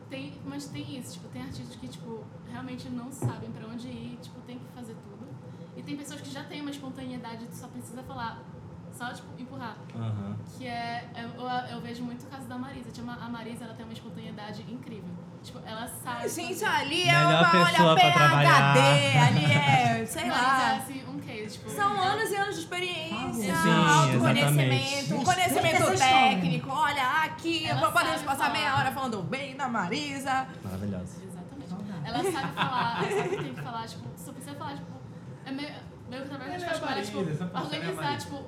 tem, mas tem isso, tipo, tem artistas que, tipo, realmente não sabem pra onde ir, tipo, tem que fazer tudo. E tem pessoas que já têm uma espontaneidade, tu só precisa falar, só, tipo, empurrar. Aham. Que é, eu, eu, eu vejo muito o caso da Marisa. Tipo, a Marisa, ela tem uma espontaneidade incrível. Tipo, ela sabe... Gente, ali é Melhor uma, pessoa olha. PHD, ali é, sei Mas lá. é, assim, um case, tipo... São ela- anos e anos de experiência, Sim, autoconhecimento, um conhecimento história. técnico. Olha, aqui Ela podemos sabe passar falar. meia hora falando bem da Marisa. Maravilhosa. Exatamente. Ela sabe falar, ela sabe o que tem que falar, tipo, só precisa falar, tipo, é meio, meio que trabalho que a gente é faz com ela, tipo, é organizar, tipo,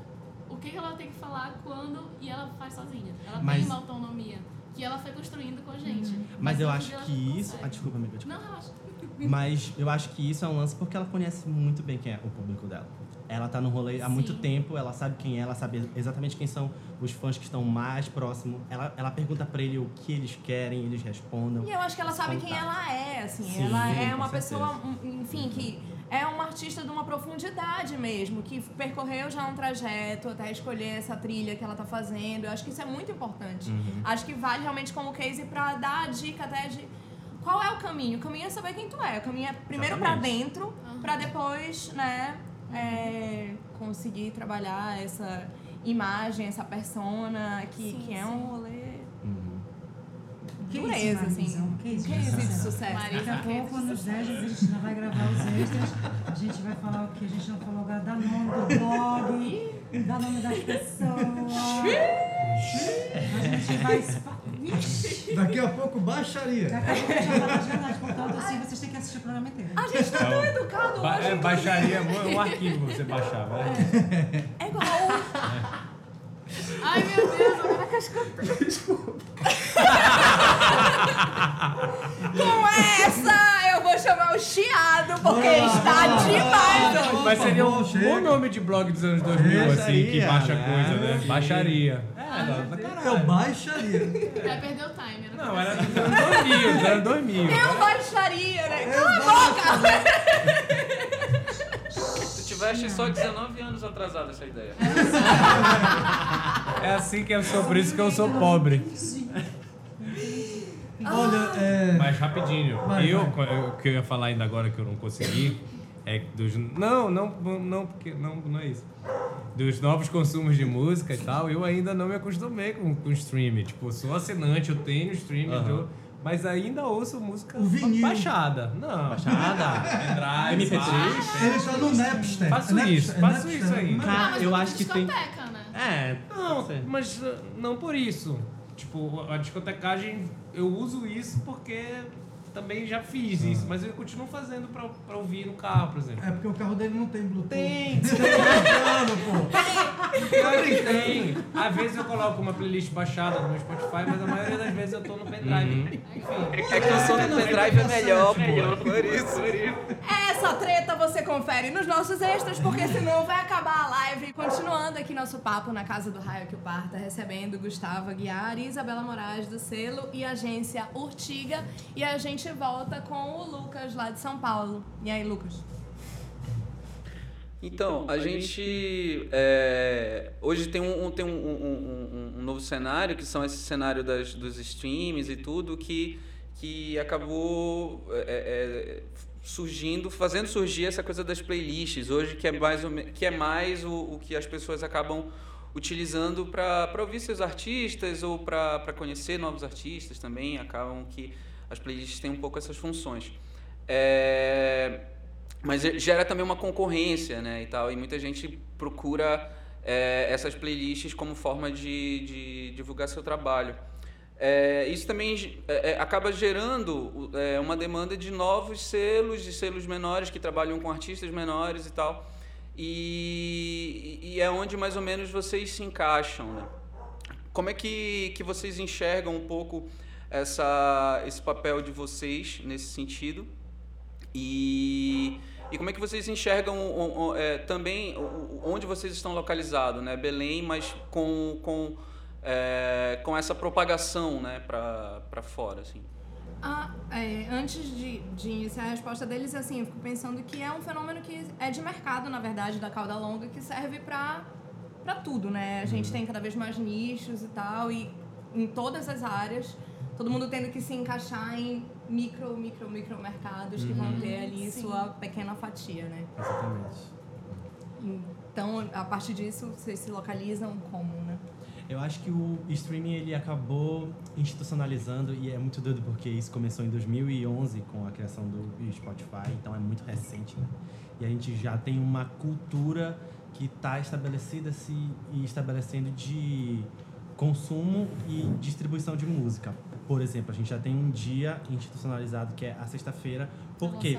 o que que ela tem que falar, quando, e ela faz sozinha. Ela Mas- tem uma autonomia que ela foi construindo com a gente. Mas eu acho que isso. Ah, desculpa, amiga. Desculpa. Não, relaxa. Mas eu acho que isso é um lance porque ela conhece muito bem quem é o público dela. Ela tá no rolê há muito Sim. tempo, ela sabe quem é, ela sabe exatamente quem são os fãs que estão mais próximos. Ela, ela pergunta pra ele o que eles querem, eles respondam. E eu acho que ela sabe quem Contato. ela é, assim. Sim, ela é uma certeza. pessoa, um, enfim, que é uma artista de uma profundidade mesmo, que percorreu já um trajeto até escolher essa trilha que ela tá fazendo. Eu acho que isso é muito importante. Uhum. Acho que vale realmente como case pra dar a dica até de qual é o caminho. O caminho é saber quem tu é. O caminho é primeiro pra Exatamente. dentro, pra depois, né, é, conseguir trabalhar essa imagem, essa persona, que, Sim, que é sim. um rolê Que dureza, isso, assim. Marisa? Que isso, Case de sucesso. Marisa. Daqui a pouco, nos 10 dias, a gente ainda vai gravar os extras. A gente vai falar o que a gente não falou agora, dar nome do blog, dar nome das pessoas. A gente vai. Daqui a pouco baixaria. Daqui a pouco a gente vai falar as verdades. Portanto, assim, vocês têm que assistir o programa inteiro. A gente tá tão educado Ba- hoje. é, baixaria é um arquivo você baixar, vai. É igual. Ai, meu Deus, agora que eu Com essa, eu vou chamar o Chiado, porque lá, está lá, demais hoje. Mas seria um favor, bom chega. nome de blog dos anos 2000, assim, que Baixaria, baixa né? coisa, né? Baixaria. É o baixaria. Vai perder o timer. né? Não, era dos anos 2000, dos anos 2000. Eu baixaria, né? Eu Cala a boca! Tu tiveste só 19 anos atrasado essa ideia. É assim que eu sou, por isso que eu sou pobre. Olha, é. Mas rapidinho, Vai, eu, vai. o que eu ia falar ainda agora que eu não consegui, é dos. Não, não, não, porque não, não é isso. Dos novos consumos de música e tal, eu ainda não me acostumei com, com streaming. Tipo, eu sou assinante, eu tenho streaming, Aham. eu- mas ainda ouço música vinil. baixada. Não. Baixada? Pendrive, MP3? faixa. Ele tá no Napster. Faço Napster, isso, é faço Napster, isso ainda. né? Cara, mas eu acho que tem- discoteca, né? É, Não, mas uh, não por isso. Tipo, a discotecagem, eu uso isso porque também já fiz isso, mas eu continuo fazendo pra, pra ouvir no carro, por exemplo. É porque o carro dele não tem Bluetooth. Tem, Tá brincando, pô. claro que tem. Às vezes eu coloco uma playlist baixada no meu Spotify, mas a maioria das vezes eu tô no pendrive. Enfim. É que o som do pendrive é melhor, pô. Por isso. Essa treta você confere nos nossos extras, porque senão vai acabar a live. Continuando aqui nosso papo na Casa do Raio que o Parta, recebendo Gustavo Aguiar e Isabela Moraes do selo e agência Urtiga. E a gente volta com o Lucas lá de São Paulo. E aí, Lucas? Então, a gente é, hoje tem, um, tem um, um- um- um novo cenário, que são esse cenário das, dos streams e tudo, que, que acabou é, é, surgindo, fazendo surgir essa coisa das playlists, hoje que é mais, que é mais o, o que as pessoas acabam utilizando para ouvir seus artistas ou para conhecer novos artistas também, acabam que as playlists têm um pouco essas funções. É, mas gera também uma concorrência, né, e tal, e muita gente procura é, essas playlists como forma de, de divulgar seu trabalho. É, isso também é, é, acaba gerando é, uma demanda de novos selos, de selos menores que trabalham com artistas menores e tal, e, e é onde mais ou menos vocês se encaixam, né? Como é que, que vocês enxergam um pouco essa, esse papel de vocês nesse sentido? E, e como é que vocês enxergam é, também onde vocês estão localizados, né? Belém, mas com, com, é, com essa propagação né? para fora, assim. Ah, é, antes de, de iniciar a resposta deles, assim, eu fico pensando que é um fenômeno que é de mercado, na verdade, da cauda longa, que serve pra tudo, né? A gente tem cada vez mais nichos e tal, e em todas as áreas, todo mundo tendo que se encaixar em micro, micro, micro mercados que vão ter ali Sim. sua pequena fatia, né? Exatamente. Então, a partir disso, vocês se localizam como, né? Eu acho que o streaming ele acabou institucionalizando e é muito doido porque isso começou em 2011 com a criação do Spotify, então é muito recente, né? E a gente já tem uma cultura que está estabelecida se e estabelecendo de consumo e distribuição de música. Por exemplo, a gente já tem um dia institucionalizado que é a sexta-feira. Por quê?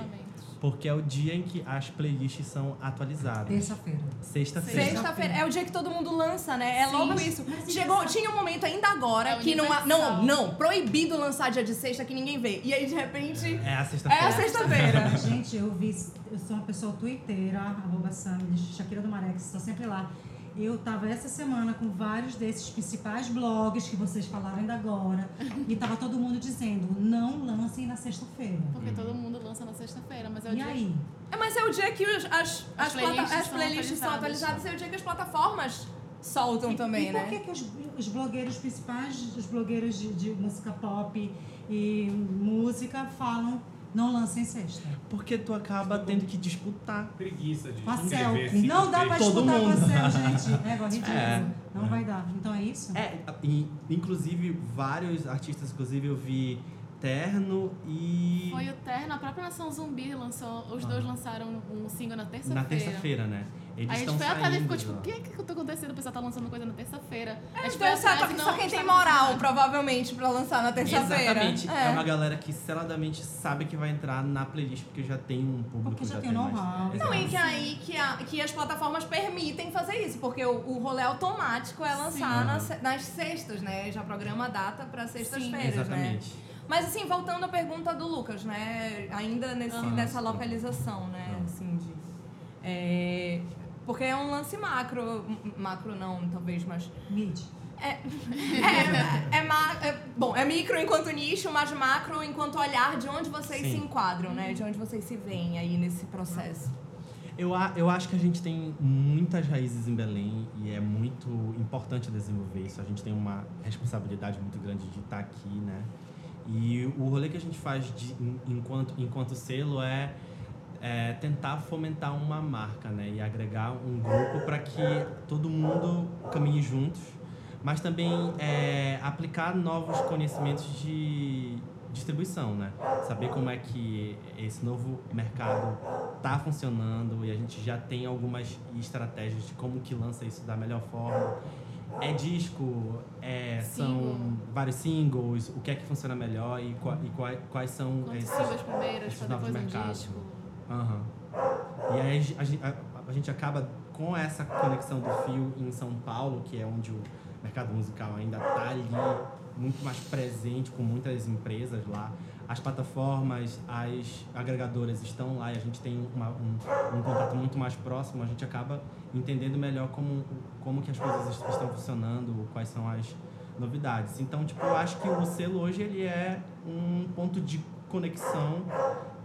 Porque é o dia em que as playlists são atualizadas. Terça-feira. Sexta-feira. Sexta-feira é o dia que todo mundo lança, né? É Sim. Mas- isso. Chegou, tinha um momento ainda agora É que numa, não, não, proibido lançar dia de sexta que ninguém vê. E aí de repente É a é sexta-feira. a sexta-feira. Gente, eu vi, eu sou uma pessoa twitteira, arroba Sam, de Shakira do Marex, estou sempre lá. Eu estava essa semana com vários desses principais blogs que vocês falaram ainda agora. e tava todo mundo dizendo, não lancem na sexta-feira. Porque todo mundo lança na sexta-feira, mas é o E dia aí? É, mas é o dia que os- as, as, playlists plata- as são playlists são atualizadas. atualizadas, é o dia que as plataformas soltam também, e né? por que, que os, os blogueiros principais, os blogueiros de, de música pop e música falam não lancem sexta? Porque tu acaba tendo que disputar. Preguiça de Com a Cel. Não dá pra. Todo disputar com a mundo. Cel, gente. É igual ridículo. É. Não vai dar. Então é isso? É, e, inclusive vários artistas, inclusive eu vi Terno e. Foi o Terno, a própria Nação Zumbi lançou, os dois lançaram um single na terça-feira. na terça-feira, né? Eles Aí a gente foi atrás e ficou tipo, o que que tá acontecendo? O pessoal tá lançando coisa na terça-feira. a gente Então, foi só, atrás só não quem tem moral, provavelmente, pra lançar na terça-feira. Exatamente. É. É. uma galera que seladamente sabe que vai entrar na playlist porque já tem um público. Porque já tem mais- know-how. Não, e que aí que, a- que as plataformas permitem fazer isso, porque o, o rolê automático é lançar Sim. nas, nas sextas, né? Já programa a data pra sextas-feiras, né? Exatamente. Mas assim, voltando à pergunta do Lucas, né? Ainda nesse, Aham. nessa localização, né? Assim, de, é, porque é um lance macro, macro não, talvez, mas Mid. é, é, ma- é- bom, é micro enquanto nicho, mas macro enquanto olhar de onde vocês Sim. se enquadram, né? De onde vocês se veem aí nesse processo. Eu, a- eu acho que a gente tem muitas raízes em Belém e é muito importante desenvolver isso. A gente tem uma responsabilidade muito grande de estar aqui, né? E o rolê que a gente faz de, en- enquanto, enquanto selo é, é tentar fomentar uma marca, né? E agregar um grupo para que todo mundo caminhe juntos, mas também é, aplicar novos conhecimentos de distribuição, né? Saber como é que esse novo mercado tá funcionando e a gente já tem algumas estratégias de como que lança isso da melhor forma. É disco, é, são vários singles, o que é que funciona melhor e, qua- e quais, quais são Quantos esses, esses novos depois um Aham. E aí a a, a- gente acaba com essa conexão do fio em São Paulo, que é onde o mercado musical ainda está ali muito mais presente, com muitas empresas lá. As plataformas, as agregadoras estão lá e a gente tem uma- um, um contato muito mais próximo, a gente acaba entendendo melhor como, como que as coisas est- estão funcionando, quais são as novidades. Então, tipo, eu acho que o selo hoje ele é um ponto de conexão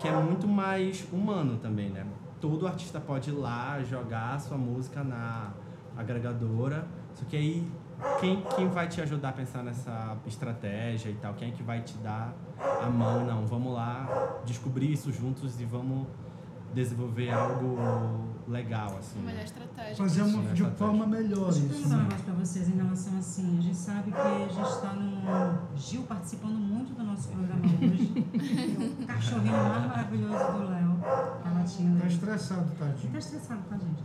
que é muito mais humano também, né? Todo artista pode ir lá jogar a sua música na agregadora, só que aí quem, quem vai te ajudar a pensar nessa estratégia e tal? Quem é que vai te dar a mão? Não, vamos lá descobrir isso juntos e vamos desenvolver algo legal, assim. A melhor né? estratégia. Fazer uma, de Estratégia. forma melhor Deixa eu isso. perguntar um né? negócio pra vocês em relação assim. A gente sabe que a gente está no. Gil participando muito do nosso programa hoje. o cachorrinho mais maravilhoso do Léo. Tá latindo. Tá aí. estressado, tadinho. tá estressado com a gente.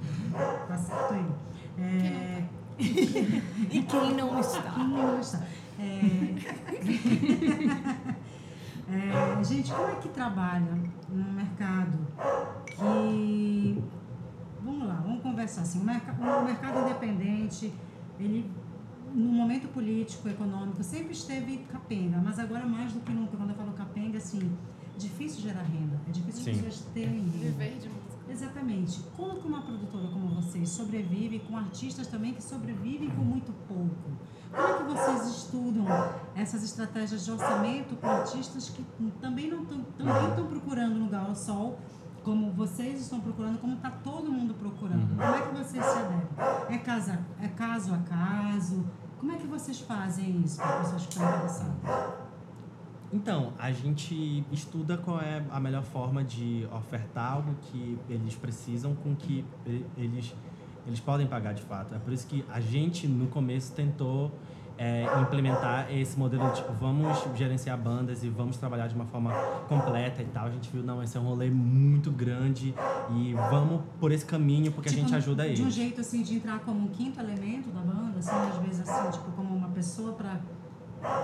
Tá certo ele. É, E quem não está? quem não está? É, é, gente, como é que trabalha no mercado que. Vamos lá, vamos conversar assim. O, merca- o mercado independente, ele, no momento político, econômico, sempre esteve capenga, mas agora mais do que nunca, quando eu falo capenga, assim, difícil gerar renda. É difícil as Sim. pessoas terem renda. Viver de música. Exatamente. Como que uma produtora como vocês sobrevive com artistas também que sobrevivem com muito pouco? Como é que vocês estudam essas estratégias de orçamento com artistas que também não estão procurando lugar ao sol, como vocês estão procurando, como está todo mundo procurando? Como é que vocês se adequam? É, casa, é caso a caso? Como é que vocês fazem isso para pessoas que estão interessadas? Então, a gente estuda qual é a melhor forma de ofertar algo que eles precisam com que eles, eles podem pagar de fato. É por isso que a gente, no começo, tentou é, implementar esse modelo de tipo, vamos gerenciar bandas e vamos trabalhar de uma forma completa e tal. A gente viu, não, esse é um rolê muito grande e vamos por esse caminho porque a Tipo, gente ajuda eles. De um jeito assim de entrar como um quinto elemento da banda, assim, às vezes assim, tipo, como uma pessoa para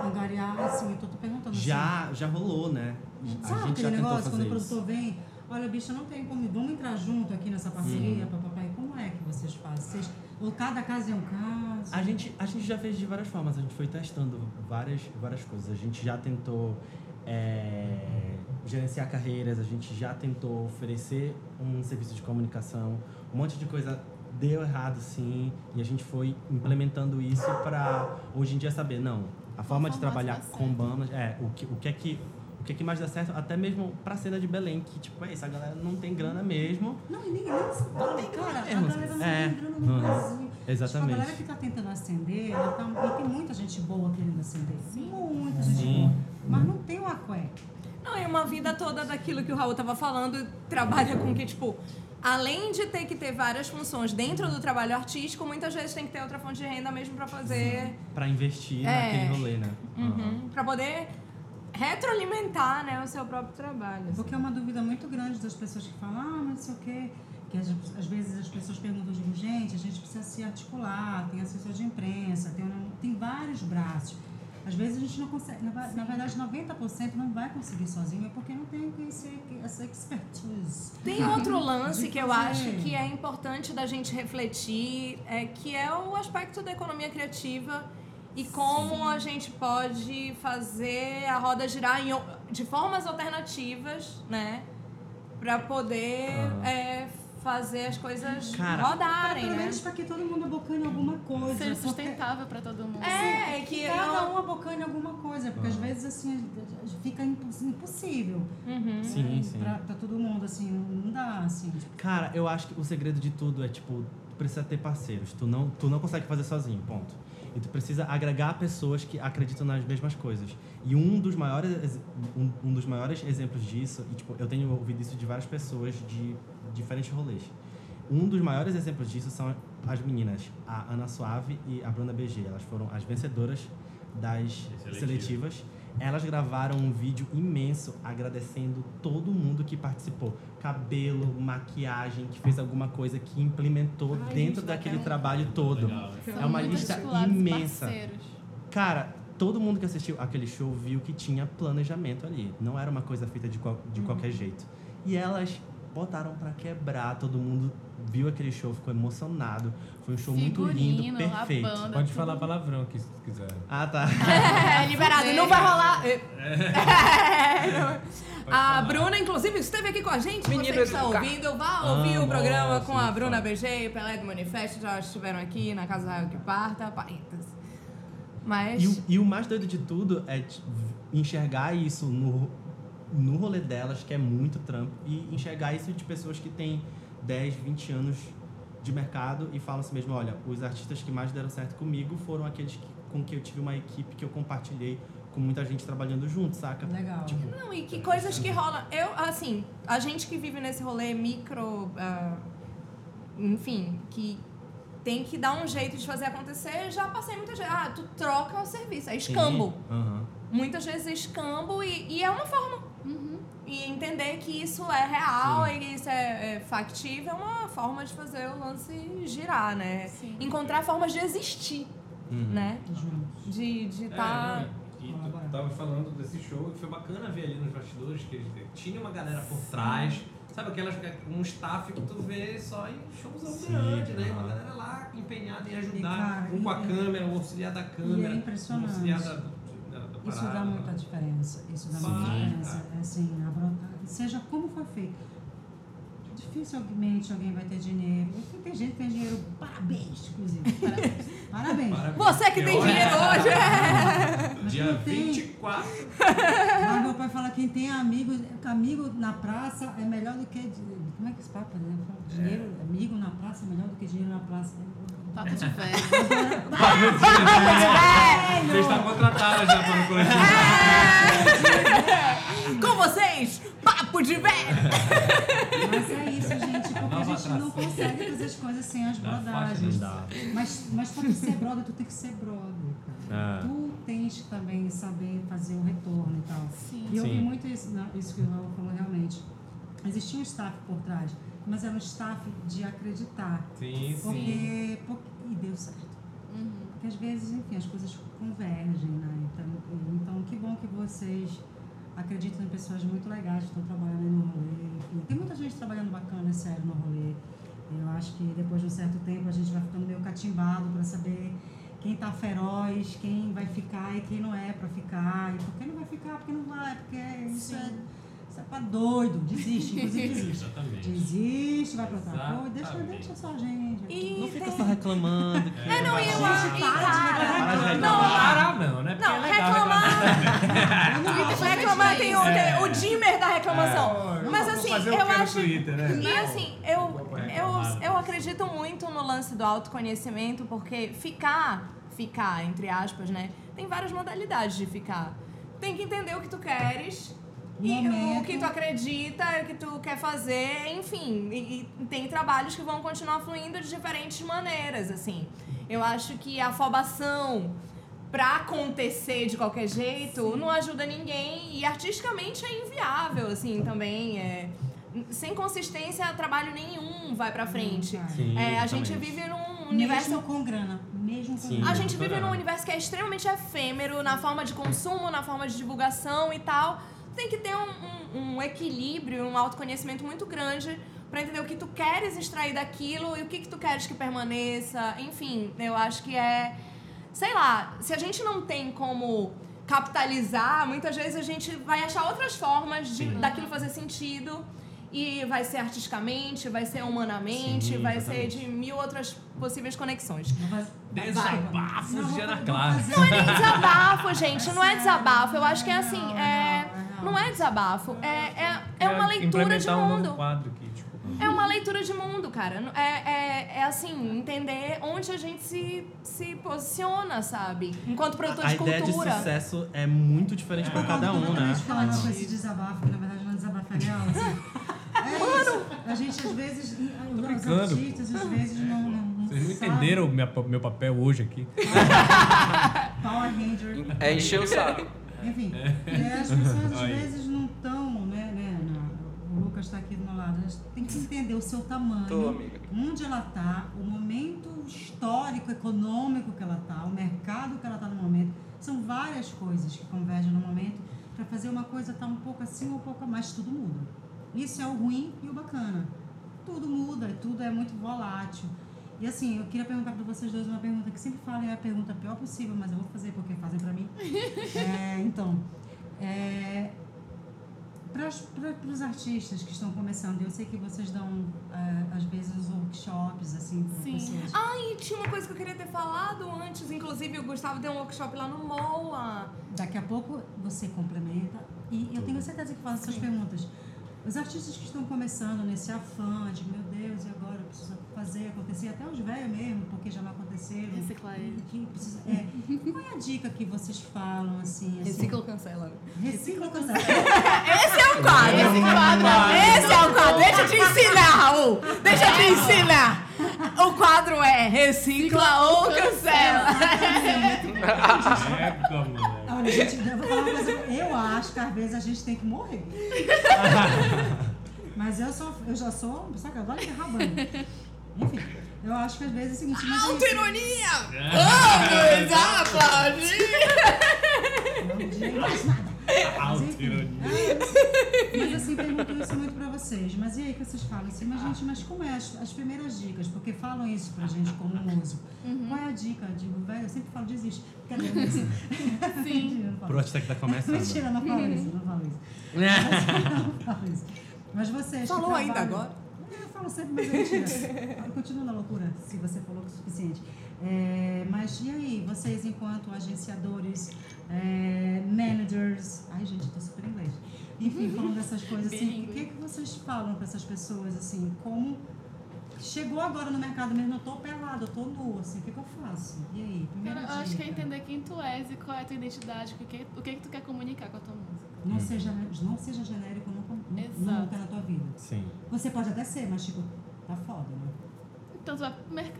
angariar, assim, eu tô te perguntando assim. Já, já rolou, né? A Sabe gente já aquele tentou negócio quando o isso. produtor vem, olha, bicho, não tem como, vamos entrar junto aqui nessa parceria, papai. Como é que vocês fazem? Vocês, ou cada caso é um A gente, a gente já fez de várias formas, a gente foi testando várias, várias coisas. A gente já tentou é, gerenciar carreiras, a gente já tentou oferecer um serviço de comunicação, um monte de coisa deu errado sim, e a gente foi implementando isso para hoje em dia saber, não, a forma de trabalhar com bandas, é, o que, o que é que o que é que mais dá certo, até mesmo pra cena de Belém, que tipo, é isso, a galera não tem grana mesmo. Não, e nem, nem Cara, a mesmo. galera não É. tem grana no Uhum. Brasil. Exatamente. Tipo, a galera que tá tentando acender, ela tá, e tem muita gente boa querendo acender. Muita gente Sim. boa. Mas não tem o aqué. Não, e uma vida toda daquilo que o Raul tava falando, trabalha com que, tipo, além de ter que ter várias funções dentro do trabalho artístico, muitas vezes tem que ter outra fonte de renda mesmo pra fazer. Pra investir É. naquele rolê, né? Uhum. Pra poder retroalimentar, né, o seu próprio trabalho. assim. Porque é uma dúvida muito grande das pessoas que falam, ah, mas não sei o quê. Que às, às vezes as pessoas perguntam, digo, gente, a gente precisa se articular, tem assessor de imprensa, tem, tem vários braços. Às vezes a gente não consegue, na, na verdade 90% não vai conseguir sozinho, é porque não tem esse, essa expertise. Tem outro lance que eu acho que é importante da gente refletir, é, que é o aspecto da economia criativa e como a gente pode fazer a roda girar em de formas alternativas, né? Pra poder Aham. é, fazer as coisas Cara, rodarem, Pelo né? menos para que todo mundo abocane alguma coisa. Ser porque- sustentável pra todo mundo. É, é que que cada eu- um abocane alguma coisa, porque às vezes assim fica imposs- impossível Uhum. Sim, né, sim. Pra, pra todo mundo, assim, não, dá, assim. tipo, Cara, eu acho que o segredo de tudo é, tipo, tu precisa ter parceiros. Tu não, tu não consegue fazer sozinho, ponto. E tu precisa agregar pessoas que acreditam nas mesmas coisas. E um dos maiores, um, um dos maiores exemplos disso, e tipo, eu tenho ouvido isso de várias pessoas de diferentes rolês. Um dos maiores exemplos disso são as meninas, a Ana Suave e a Bruna BG. Elas foram as vencedoras das Seletiva. seletivas. Elas gravaram um vídeo imenso agradecendo todo mundo que participou. Cabelo, maquiagem, que fez alguma coisa, que implementou Ai, dentro gente, daquele trabalho todo. Legal. É uma lista imensa. parceiros. Cara, todo mundo que assistiu aquele show viu que tinha planejamento ali. Não era uma coisa feita de, qual- de Uhum. qualquer jeito. E elas botaram pra quebrar, todo mundo viu aquele show, ficou emocionado. Foi um show muito lindo, Figurino, perfeito. banda. Pode tudo. falar palavrão aqui se quiser. Ah, tá. É, liberado, não vai rolar. É. A falar. Bruna, inclusive, esteve aqui com a gente. Menino Você que está ouvindo, vá ouvir Ah, o programa nossa, com a Bruna. BG e o Pelé do Manifesto. Já estiveram aqui na Casa Raio que Parta. Parênteses. Mas. E o, e o mais doido de tudo é enxergar isso no, no rolê delas, que é muito trampo, e enxergar isso de pessoas que têm 10, 20 anos de mercado e falam assim mesmo, olha, os artistas que mais deram certo comigo foram aqueles que, com que eu tive uma equipe que eu compartilhei com muita gente trabalhando junto, saca? Legal. Tipo, Não, e que coisas que rolam. Eu, assim, a gente que vive nesse rolê micro. ah, enfim, que tem que dar um jeito de fazer acontecer, já passei muita gente. Ah, tu troca o serviço. É escambo. Aham. Muitas vezes é escambo e, e é uma forma. E entender que isso é real e que isso é, é factível é uma forma de fazer o lance girar, né? Sim. Encontrar formas de existir, Uhum. né? Juntos. De estar. De É, tá... não, e tu tava falando desse show e foi bacana ver ali nos bastidores que tinha uma galera por trás. Sabe aquelas um staff que tu vê só em showzão Sim, grande, né? E Uma galera lá empenhada em E, ajudar, cara, um com a e- câmera, o auxiliar da câmera, impressionante. o auxiliar da, da, da Isso parada. dá muita diferença. Isso dá Sim, muita diferença. É assim, a seja como for feito. Dificilmente alguém vai ter dinheiro. Tem gente que tem dinheiro, parabéns, inclusive. Parabéns. Parabéns. Parabéns. Você que tem olha, dinheiro hoje! é. Mas Dia não tem. 24. Mas meu pai fala quem tem amigo, amigo na praça é melhor do que. Como é que esse papo, né? Fala, Dinheiro, amigo na praça é melhor do que dinheiro na praça. Papo de velho. Você está contratada já para o coletivo. Com vocês, papo de velho! Mas é isso, gente, porque a gente não consegue fazer as coisas sem as brodagens. Mas, mas pra tu ser brother, tu tem que ser brother, cara. É. Tu tens que também saber fazer o retorno e tal. Sim. E eu vi muito isso, isso que o Raul falou realmente. Existia um staff por trás, mas era um staff de acreditar. Sim, sim. Porque, porque- e deu certo. Uhum. Porque às vezes, enfim, as coisas convergem, né? Então, então que bom que vocês acreditam em pessoas muito legais que estão trabalhando aí no rolê. Enfim, tem muita gente trabalhando bacana, sério, no rolê. Eu acho que depois de um certo tempo a gente vai ficando meio catimbado para saber quem tá feroz, quem vai ficar e quem não é para ficar. E por que não vai ficar? Porque não vai, porque isso é, Isso é pra doido. Desiste, inclusive desiste. Exatamente. Desiste, vai pra outra coisa. Deixa, deixa só a gente. E Não fica tem- só reclamando. que- É, não, e eu acho que, para cara, Para não, Parar não, né? Não, é legal reclamar. Eu não reclamar tem o, É. tem o dimmer da reclamação. É, Mas assim, fazer o eu que no acho. Twitter, né? E assim, eu, eu, eu acredito muito no lance do autoconhecimento, porque ficar, ficar, entre aspas, né? Tem várias modalidades de ficar. Tem que entender o que tu queres. E o que tu acredita, o que tu quer fazer, enfim. E, e tem trabalhos que vão continuar fluindo de diferentes maneiras, assim. Eu acho que a afobação pra acontecer de qualquer jeito não ajuda ninguém e artisticamente é inviável, assim, também. É, sem consistência, trabalho nenhum vai pra frente. Sim, É, a gente vive num universo Mesmo com grana. Mesmo com Sim. grana. a gente vive num universo que é extremamente efêmero na forma de consumo, na forma de divulgação e tal. Tem que ter um, um- um equilíbrio, um autoconhecimento muito grande pra entender o que tu queres extrair daquilo e o que, que tu queres que permaneça. Enfim, eu acho que é. Sei lá, se a gente não tem como capitalizar, muitas vezes a gente vai achar outras formas de daquilo fazer sentido. E vai ser artisticamente, vai ser humanamente, Sim, vai ser de mil outras possíveis conexões. Desabafos Não, de Ana Clara. Não é nem desabafo, gente. Não é desabafo. Eu acho que é assim. Não, É, não, é desabafo. É, é, é uma leitura de Implementar um mundo. quadro aqui, tipo. É uma leitura de mundo, cara. É, é, é assim, entender onde a gente se, se posiciona, sabe? Enquanto produtor A de ideia de cultura. sucesso é muito diferente pra cada um, né? completamente falando com esse desabafo, que na verdade não é desabafo é real, assim. É isso. A gente às vezes, os brincando, artistas às vezes não, não, não Vocês não entenderam meu papel hoje aqui? Power Ranger. É encher o saco. Enfim, é, as pessoas às vezes não estão, né, né, o Lucas está aqui do meu lado, têm que entender o seu tamanho, Tô, onde ela está, o momento histórico, econômico que ela está, o mercado que ela está no momento. São várias coisas que convergem no momento para fazer uma coisa estar um pouco assim ou um pouco a mais, tudo muda. Isso é o ruim e o bacana. Tudo muda, e tudo é muito volátil. E assim, eu queria perguntar para vocês dois uma pergunta que sempre falam, é a pergunta pior possível, mas eu vou fazer porque fazem para mim. É, então, é, para os artistas que estão começando, eu sei que vocês dão, é, às vezes, workshops, assim, para Sim. pessoas. Ai, tinha uma coisa que eu queria ter falado antes. Inclusive, o Gustavo deu um workshop lá no MOA. Daqui a pouco você complementa. E eu tenho certeza que faz essas perguntas. Os artistas que estão começando nesse afã de, meu Deus, e agora eu preciso fazer acontecer, até os velhos mesmo, porque já não aconteceram. Reciclar ele. Que precisa, é, qual é a dica que vocês falam, assim? assim Recicla cancela. Recicla cancela. Esse é o quadro. Esse quadro. Esse é o quadro. Deixa eu te ensinar, Raul. Deixa eu te ensinar. O quadro é recicla ou cancela. Época, moleque. Olha, gente, eu vou falar uma coisa. Eu acho que às vezes a gente tem que morrer. Mas eu, sou, eu já sou. Sabe, eu adoro enterrar banda. Enfim, eu acho que às vezes é o seguinte. Mas é isso. Autoironia. Vamos aplaudir. Não digo mais nada. Mas, enfim, Autoironia. é, mas assim, pergunto isso muito pra vocês. Mas e aí que vocês falam assim, mas gente, mas como é as, as primeiras dicas? Porque falam isso pra gente como músico. Qual é a dica? Eu digo, velho, eu sempre falo, desiste. Brincadeira, mas- Mentira, eu não falo Pro artista que tá começando. Mentira, não falo isso, não falo isso. Não falo isso. Mas vocês. que Falou ainda agora? É, Eu falo sempre, mas é mentira. Eu continuo na loucura, se você falou o suficiente. É, mas e aí, vocês enquanto agenciadores, é, managers. Ai, gente, eu tô super inglês. Enfim, falando dessas coisas assim, o que, que vocês falam para essas pessoas assim? Como chegou agora no mercado mesmo, eu tô pelado, eu tô nu, assim, o que, que eu faço? E aí? Primeira Eu acho que é entender quem tu és e qual é a tua identidade, o que, o que, que tu quer comunicar com a tua música. Não seja, não seja genérico Exato. nunca na tua vida. Sim. Você pode até ser, mas tipo, tá foda, né? Então tu vai pro, merc...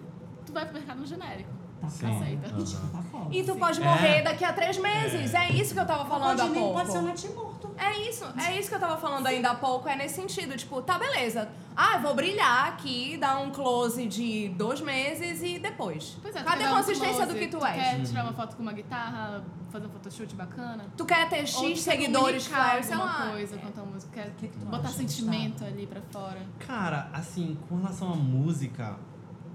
tu vai pro mercado no genérico. Tá Sim. foda. Aceita. E, tipo, tá foda. E tu Sim. pode morrer daqui a três meses. É isso que eu tava falando pode, há nem, pouco. pode ser um natimorto. É isso, é isso que eu tava falando ainda há pouco, é nesse sentido, tipo, tá beleza. Ah, eu vou brilhar aqui, dar um close de dois meses e depois. Pois é, tu Cadê quer a dar um consistência close, do que tu, tu és? quer tirar uma foto com uma guitarra, fazer um photoshoot bacana? Tu quer ter Ou X tu quer seguidores, comunicar sei alguma lá. coisa com a tua música, quer que que tu botar acha, sentimento ali pra fora. Cara, assim, com relação à música,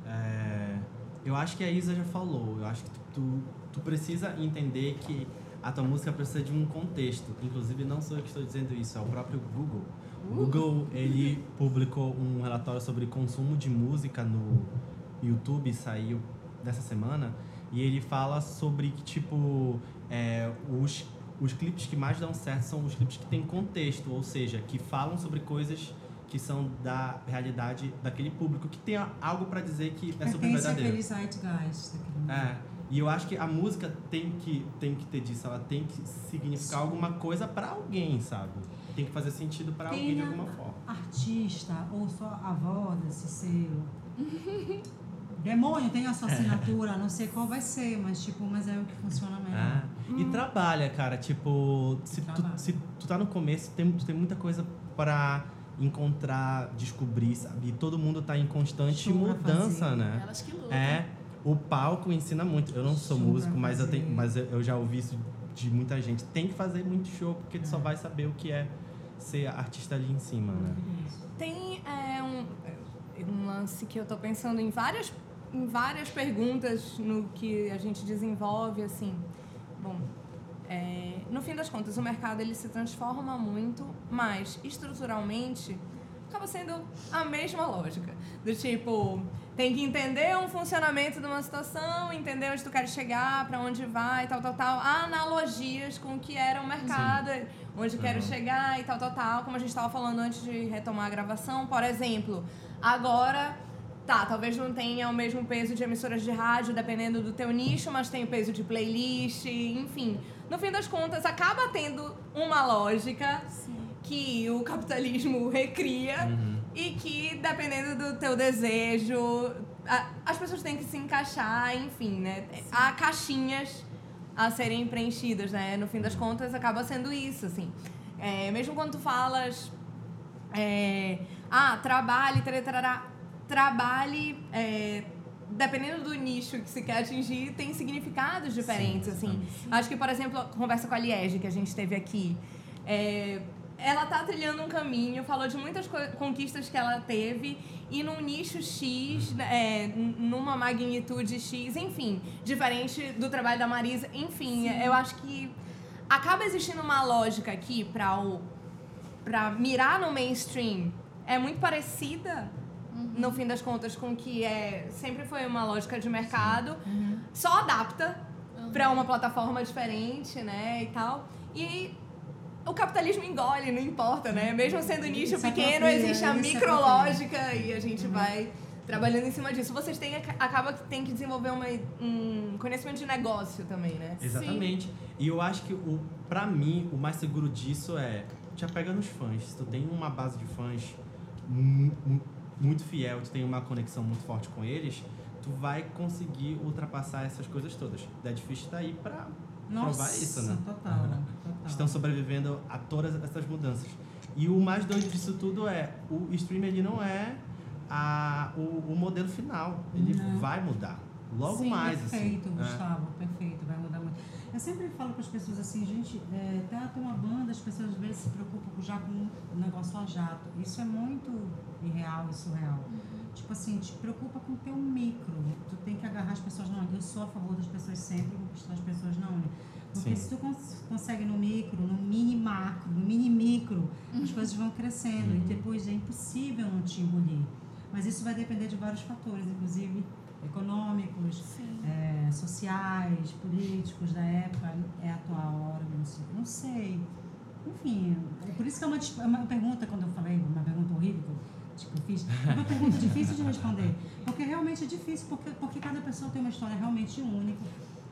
é, eu acho que a Isa já falou. Eu acho que tu, tu, tu precisa entender que a tua música precisa de um contexto. Inclusive, não sou eu que estou dizendo isso, é o próprio Google. O Google, ele publicou um relatório sobre consumo de música no YouTube, saiu dessa semana, e ele fala sobre que, tipo, é, os, os clipes que mais dão certo são os clipes que têm contexto, ou seja, que falam sobre coisas que são da realidade daquele público, que tem algo para dizer que é super verdadeiro. àquele zeitgeist daquele. É. E eu acho que a música tem que, tem que ter disso, ela tem que significar alguma coisa pra alguém, sabe? Tem que fazer sentido pra alguém de alguma forma. artista ou só a avó desse selo. Demônio tem a sua assinatura, não sei qual vai ser, mas tipo, mas é o que funciona melhor. É. E trabalha, cara, tipo, se tu, se tu tá no começo, tem, tu tem muita coisa pra encontrar, descobrir, sabe? E todo mundo tá em constante pra mudança, fazer. né? Elas que lutam. É, o palco ensina muito. Eu não sou músico, pra mas eu, tenho, mas eu- eu já ouvi isso de muita gente. Tem que fazer muito show, porque tu só vai saber o que é ser artista ali em cima, né? Tem é, um, um lance que eu tô pensando em várias, em várias perguntas no que a gente desenvolve, assim. Bom, é, no fim das contas, o mercado ele se transforma muito, mas estruturalmente acaba sendo a mesma lógica. Do tipo, tem que entender um funcionamento de uma situação, entender onde tu quer chegar, para onde vai, tal, tal, tal. Há analogias com o que era o mercado, onde quero chegar e tal, tal, tal. Como a gente estava falando antes de retomar a gravação, por exemplo, agora Tá, talvez não tenha o mesmo peso de emissoras de rádio, dependendo do teu nicho, mas tem o peso de playlist, enfim. No fim das contas, acaba tendo uma lógica que o capitalismo recria e que, dependendo do teu desejo, a- as pessoas têm que se encaixar, enfim, né? Há caixinhas a serem preenchidas, né? No fim das contas, acaba sendo isso, assim. É, mesmo quando tu falas é, ah, trabalhe, tarará, trabalhe, é, dependendo do nicho que se quer atingir, tem significados diferentes, assim. Acho que, por exemplo, a conversa com a Liege, que a gente teve aqui, é, ela tá trilhando um caminho, falou de muitas co- conquistas que ela teve, e num nicho X, é, numa magnitude X, enfim, diferente do trabalho da Marisa, enfim, eu acho que acaba existindo uma lógica aqui para o para mirar no mainstream é muito parecida no fim das contas com que é sempre foi uma lógica de mercado só adapta para uma plataforma diferente né e tal e o capitalismo engole não importa né mesmo sendo nicho Isso é pequeno apropria, existe a é micrológica e a gente vai trabalhando em cima disso vocês têm acaba que tem que desenvolver uma, um conhecimento de negócio também né Exatamente. E eu acho que, o, pra mim, o mais seguro disso é te apega nos fãs. Se tu tem uma base de fãs mu- mu- muito fiel, tu tem uma conexão muito forte com eles, tu vai conseguir ultrapassar essas coisas todas. Dead Fish tá aí pra Nossa, provar isso, né? total, total. Estão sobrevivendo a todas essas mudanças. E o mais doido disso tudo é, o stream ele não é a, o, o modelo final. Ele Não. vai mudar. Logo Sim, mais, perfeito, assim. É. Gustavo, perfeito, vai mudar muito. Eu sempre falo para as pessoas assim, gente, é, tá, tem uma banda, as pessoas às vezes se preocupam já com o negócio a jato. Isso é muito irreal e surreal. Tipo assim, te preocupa com o teu micro. Tu tem que agarrar as pessoas não. Eu sou a favor das pessoas sempre, conquistar as pessoas não. Porque Sim. se tu cons consegue no micro, no mini macro, no mini micro, as coisas vão crescendo e depois é impossível não te engolir. Mas isso vai depender de vários fatores, inclusive econômicos, é, sociais, políticos da época. É a atual hora, não sei. Não sei. Enfim, é por isso que é uma, é uma pergunta, quando eu falei, uma pergunta horrível que eu, tipo, eu fiz, é uma pergunta difícil de responder. Porque realmente é difícil, porque, porque cada pessoa tem uma história realmente única.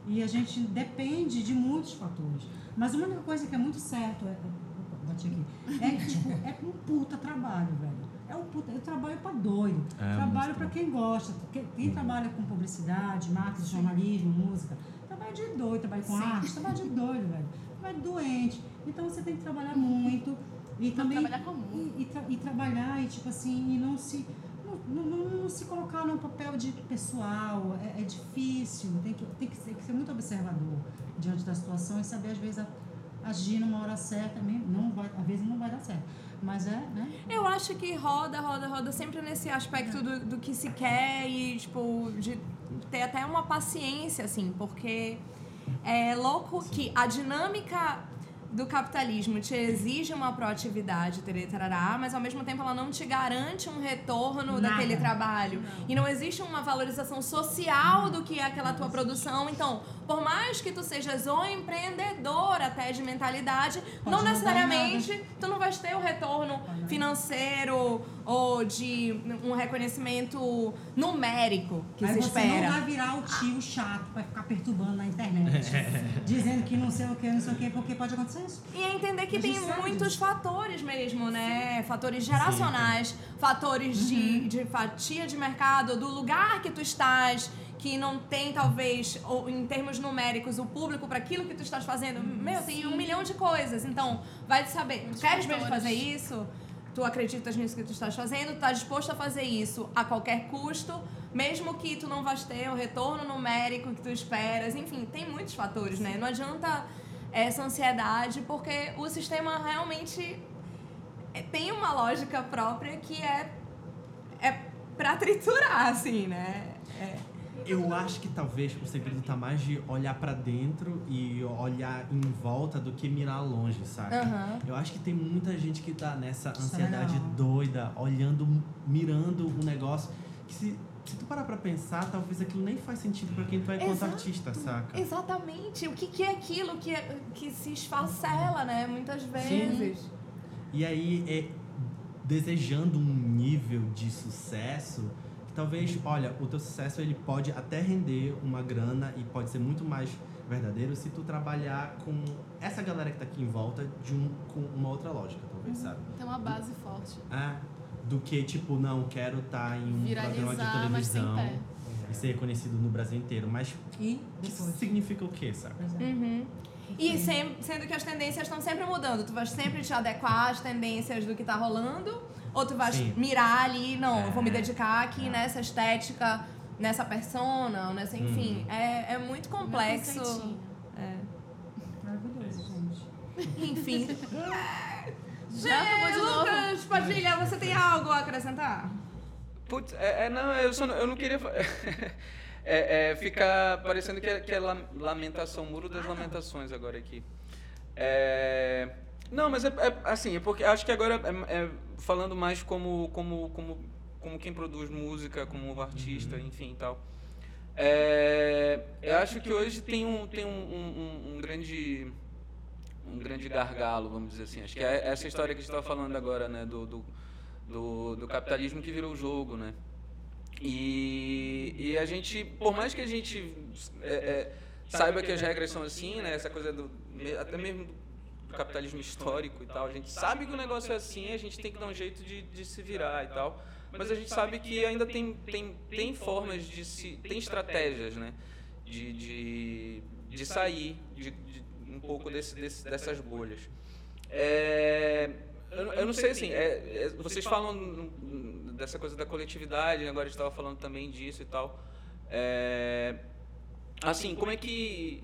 E a gente depende de muitos fatores. Mas uma única coisa que é muito certo, é, opa, bati aqui, é que tipo, é um puta trabalho, velho. É um puta, eu trabalho pra doido. É, trabalho bom. quem gosta. Quem, quem trabalha com publicidade, marketing, jornalismo, música, trabalha de doido, trabalha com arte, trabalha de doido, velho. Trabalha doente. Então você tem que trabalhar muito. E também. trabalhar com. E, e, tra- e trabalhar, e tipo assim, e não se. Não, não, não- se colocar num papel de pessoal, é, é difícil, tem que, tem, que ser, tem que ser muito observador diante da situação e saber, às vezes, a- agir numa hora certa, não vai, às vezes não vai dar certo. Mas é, né? Eu acho que roda, roda, roda sempre nesse aspecto do, do que se quer e, tipo, de ter até uma paciência, assim, porque é louco que a dinâmica do capitalismo te exige uma proatividade, tarará, mas ao mesmo tempo ela não te garante um retorno Nada. daquele trabalho. E não existe uma valorização social do que é aquela tua produção. Então, por mais que tu sejas um empreendedor até de mentalidade, não não necessariamente tu não vais ter o retorno financeiro ou de um reconhecimento numérico que Aí se você espera. não vai virar o tio chato pra ficar perturbando na internet. dizendo que não sei o que, não sei o que, porque pode acontecer isso. E é entender que tem sabe muitos disso. fatores mesmo, né? Fatores geracionais, fatores de, de fatia de mercado, do lugar que tu estás, que não tem, talvez, ou, em termos numéricos, o público para aquilo que tu estás fazendo. Meu, tem um milhão de coisas. Então, vai te saber. Muitos queres mesmo fazer isso? Tu acreditas nisso que tu estás fazendo? Tu estás disposto a fazer isso a qualquer custo, mesmo que tu não vais ter o retorno numérico que tu esperas. Enfim, tem muitos fatores, né? Não adianta essa ansiedade, porque o sistema realmente é- tem uma lógica própria que é, é pra triturar, assim, né? É. Eu acho que talvez o segredo tá mais de olhar pra dentro e olhar em volta do que mirar longe, saca? Aham. Eu acho que tem muita gente que tá nessa é ansiedade doida, olhando, mirando um negócio que se, se tu parar pra pensar, talvez aquilo nem faz sentido pra quem tu é enquanto Exato. artista, saca? Exatamente. O que, que é aquilo que, é- que se esfacela, né? Muitas vezes. E aí, é, desejando um nível de sucesso, que talvez, olha, o teu sucesso ele pode até render uma grana e pode ser muito mais verdadeiro se tu trabalhar com essa galera que tá aqui em volta de um, com uma outra lógica, talvez, sabe? Tem uma base forte. É, do que, tipo, não, quero estar em um programa de Viralizar, mas sem televisão e ser reconhecido no Brasil inteiro. Mas E isso depois. significa o quê, sabe? É. Uhum. E sem- sendo que as tendências estão sempre mudando. Tu vais sempre te adequar às tendências do que tá rolando, ou tu vais Sim. mirar ali, não, eu vou me É. dedicar aqui nessa estética, nessa persona, nessa, enfim. É, é muito complexo. É. Maravilhoso, gente. Enfim. Lucas, Padilha, você tem algo a acrescentar? Putz, é, é, não, eu, só, não- eu não queria é, é, ficar parecendo que é, que é lam- lamentação, muro das lamentações agora aqui. É, não, mas é, é assim, é porque acho que agora é, é falando mais como, como, como, como quem produz música, como artista, enfim e tal. É, eu acho que hoje tem um, tem um, um- um- um grande um grande gargalo, vamos dizer assim. Acho que é essa história que a gente estava falando agora, né, do, do, do, do capitalismo que virou o jogo, né? E, e a gente, por mais que a gente é, é, saiba que as regras são assim, né, essa coisa do até mesmo do capitalismo histórico e tal, a gente sabe que o negócio é assim, a gente tem que dar um jeito de, de se virar e tal. Mas a gente sabe que ainda tem, tem, tem formas de se. tem estratégias, né? De, de, de sair de, de um pouco desse, desse, dessas bolhas. É, eu, eu não sei assim, é, é, vocês falam dessa coisa da coletividade, agora a gente estava falando também disso e tal. É, assim, como é que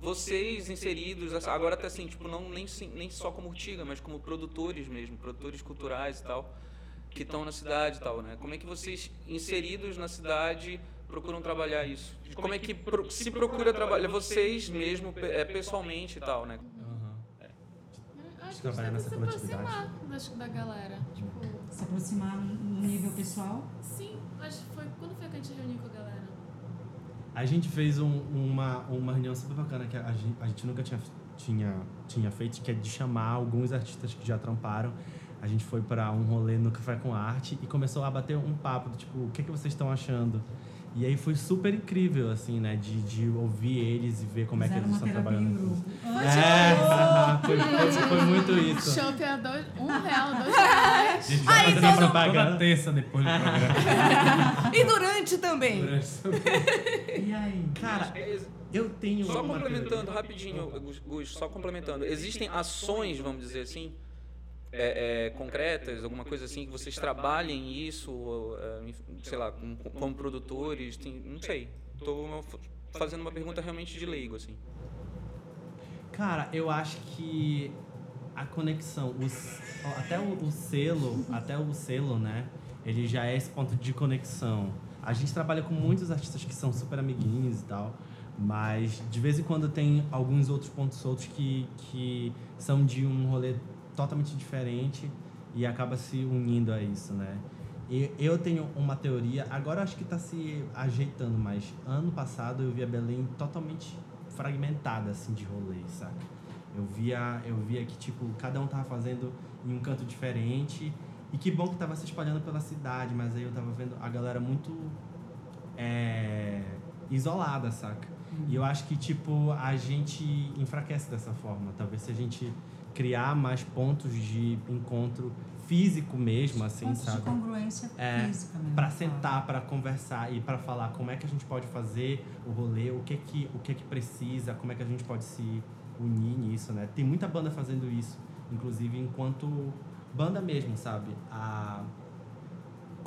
vocês inseridos, essa- agora até assim, tipo, não nem, nem só como Urtiga, mas como produtores mesmo, produtores culturais e tal, que estão na cidade e tal, né? Como é que vocês, inseridos na cidade, procuram trabalhar isso? Como é que pro- se procura trabalhar vocês mesmo, pe- é, pessoalmente e tal, né? Acho que Trabalhar a gente nessa se coletividade. aproximar das- da galera. Tipo, Se aproximar no nível pessoal. sim, acho que foi. Quando foi que a gente reuniu com a galera? A gente fez um- uma, uma reunião super bacana que a gente, a gente nunca tinha, tinha, tinha feito, que é de chamar alguns artistas que já tramparam. A gente foi para um rolê no Café com Arte e começou a bater um papo, do tipo, o que, que vocês estão achando? E aí foi super incrível, assim, né? De, de ouvir eles e ver como Fizeram é que eles estão trabalhando. grupo. É, foi, foi, foi muito isso. Chopp é dois, um real, dois reais. A gente vai Aí, fazer todo- Toda propaganda. terça depois do programa. E durante também. E aí? Cara, eu tenho Só complementando rapidinho, Gus, Gus, só complementando. Existem ações, vamos dizer assim, é, é, concretas, alguma coisa assim, que vocês trabalhem isso, é, sei lá, como, como produtores, tem- não sei. Estou fazendo uma pergunta realmente de leigo, assim. Cara, eu acho que a conexão, os, até o, o selo, até o selo, né? Ele já é esse ponto de conexão. A gente trabalha com muitos artistas que são super amiguinhos e tal, Mas de vez em quando tem alguns outros pontos soltos que, que são de um rolê totalmente diferente e acaba se unindo a isso, né? E eu tenho uma teoria, agora acho que está se ajeitando, mas ano passado eu via Belém totalmente fragmentada assim de rolês, saca? Eu via, eu via que tipo cada um tava fazendo em um canto diferente e que bom que tava se espalhando pela cidade, mas aí eu tava vendo a galera muito é, isolada, saca? E eu acho que tipo a gente enfraquece dessa forma. Talvez se a gente criar mais pontos de encontro físico mesmo, assim, Pontos sabe? de congruência É, física mesmo. Para fala. sentar, para conversar e para falar como é que a gente pode fazer o rolê, o que que o que que precisa, como é que a gente pode se unir nisso, né? Tem muita banda fazendo isso, inclusive enquanto banda mesmo, sabe? A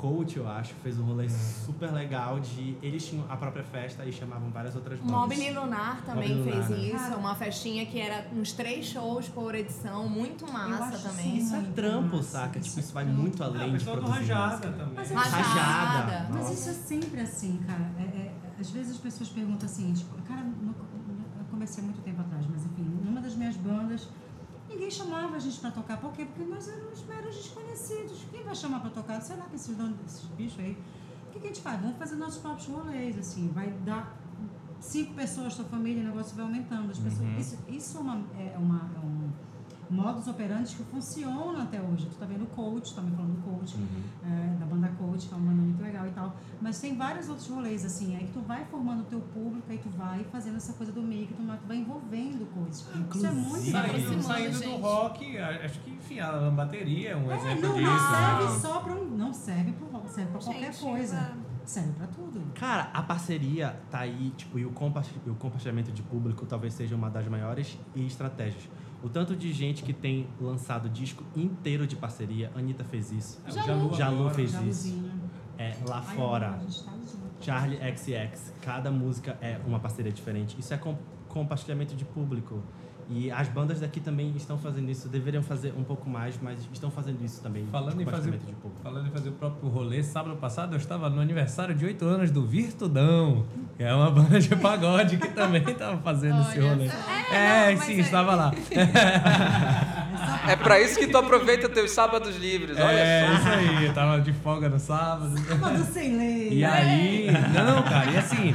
Coach, eu acho, fez um rolê super legal de eles tinham a própria festa e chamavam várias outras bandas. Mobile Lunar também Mobile fez Lunar, né? isso, Cara. uma festinha que era uns três shows por edição, muito massa acho também. isso Isso é trampo, massa, saca? isso Tipo, é isso vai trampo. muito Ah, além de produzir Rajada música. também. Mas é Rajada. Mas isso é sempre assim, cara. É- é- às vezes as pessoas perguntam assim, tipo, cara, no- eu comecei há muito tempo atrás, mas enfim, numa das minhas bandas, ninguém chamava a gente pra tocar. Por quê? Porque nós éramos meros desconhecidos. Quem vai chamar pra tocar? Sei lá, que esses, donos, esses bichos aí. O que, que a gente faz? Vamos fazer nossos próprios rolês, assim. Vai dar cinco pessoas, sua família, o negócio vai aumentando. As pessoas, Isso, isso é, uma, é, uma, é modus operandi que funciona até hoje. Tu tá vendo o Coach, também falando do Coach, é, da banda Coach, que é uma banda muito legal e tal. Mas tem vários outros rolês, assim, aí que tu vai formando o teu público, aí tu vai fazendo essa coisa do meio, que tu vai tu vai envolvendo coisas. Isso é muito Inclusive- Saindo, saindo do rock, acho que, enfim, a bateria é um É, exemplo não, disso. não né? serve só pra um. Não serve pro rock, serve pra qualquer Gente, coisa. é- Serve pra tudo. Cara, a parceria tá aí, tipo, e e o compartilhamento de público talvez seja uma das maiores estratégias. O tanto de gente que tem lançado disco inteiro de parceria, Anitta fez isso. É, Jalu. Jalu fez isso. Jaluzinho. É, lá Ai, fora, amor, tá. Charlie XX, cada música é uma parceria diferente. Isso é com- compartilhamento de público. E as bandas daqui também estão fazendo isso, deveriam fazer um pouco mais, mas estão fazendo isso também. Falando em fazer, falando em fazer o próprio rolê, sábado passado eu estava no aniversário de 8 anos do Virtudão, que é uma banda de pagode que também estava fazendo esse Olha rolê. só. É, não, sim, é- estava lá. É pra isso que tu aproveita teus sábados livres, olha é, só. isso aí, eu tava de folga no sábado. Sábado sem lei. E aí, não, cara, e assim,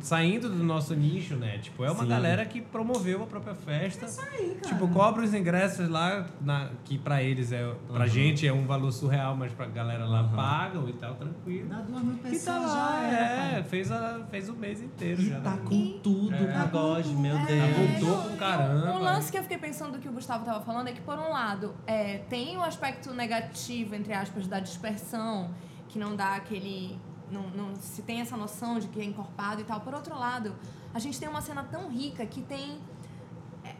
saindo do nosso nicho, né? Tipo, é uma Sim. galera que promoveu a própria festa. Isso aí, cara. Tipo, cobra os ingressos lá, na- que pra eles é. Pra Uhum. gente é um valor surreal, mas pra galera lá Uhum. pagam e tal, tranquilo. Dá duas mil E pessoas tá já lá, era, é, cara. fez, a, fez o mês inteiro E já. tá né? com tudo É. o pagode, meu É, Deus. voltou com caramba. Um lance que eu fiquei pensando do que o Gustavo tava falando é que, por um lado, é, tem o aspecto negativo, entre aspas, da dispersão, que não dá aquele. Não, não se tem essa noção de que é encorpado e tal. Por outro lado, a gente tem uma cena tão rica que tem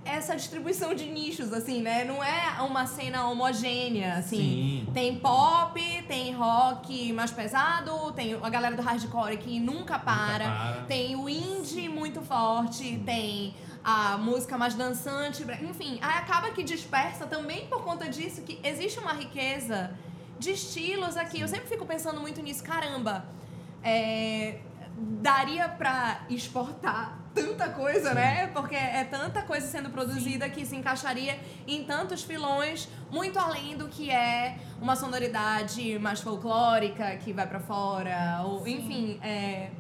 essa distribuição de nichos, assim, né? Não é uma cena homogênea, assim. Sim. Tem pop, tem rock mais pesado, tem a galera do hardcore que nunca para, para. tem o indie muito forte, tem a música mais dançante, enfim, aí acaba que dispersa também por conta disso que existe uma riqueza de estilos aqui. Eu sempre fico pensando muito nisso, caramba. É, daria pra exportar tanta coisa, né? Porque é tanta coisa sendo produzida que se encaixaria em tantos filões, muito além do que é uma sonoridade mais folclórica que vai pra fora, ou enfim, é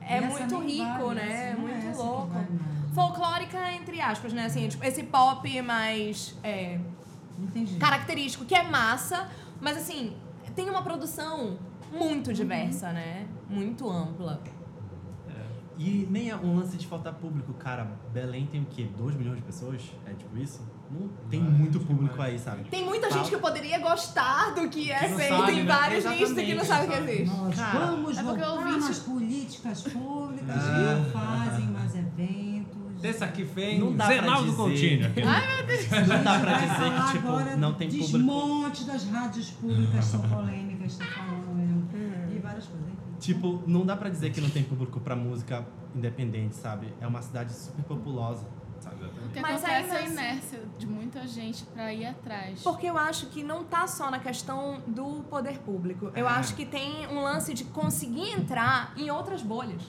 é muito rico, né? é muito louco. vai. Folclórica entre aspas, né? Assim, tipo, esse pop mais é, característico, que é massa, mas assim, tem uma produção muito diversa, né? Muito ampla. E nem é um lance de faltar público, cara. Belém tem o quê? 2 milhões de pessoas? É tipo isso? Não tem Vai, muito acho público aí, sabe? Tem muita Fala. gente que poderia gostar do que é feito sabe, em né? várias listas que não sabe o que sabe? existe. Nós Cara, vamos é voltar ouvi nas políticas públicas Ah. fazem mais eventos. Desse aqui vem Não dá pra Zenaldo dizer. Coutinho. aqui. Não dá pra dizer que, tipo, agora não tem público. Desmonte das rádios públicas são polêmicas, tá falando Uhum. e várias coisas. enfim. Tipo, não dá pra dizer que não tem público pra música independente, sabe? É uma cidade super populosa, sabe? O que Mas acontece é a assim- inércia de muita gente pra ir atrás. Porque eu acho que não tá só na questão do poder público. Eu Ah. acho que tem um lance de conseguir entrar em outras bolhas.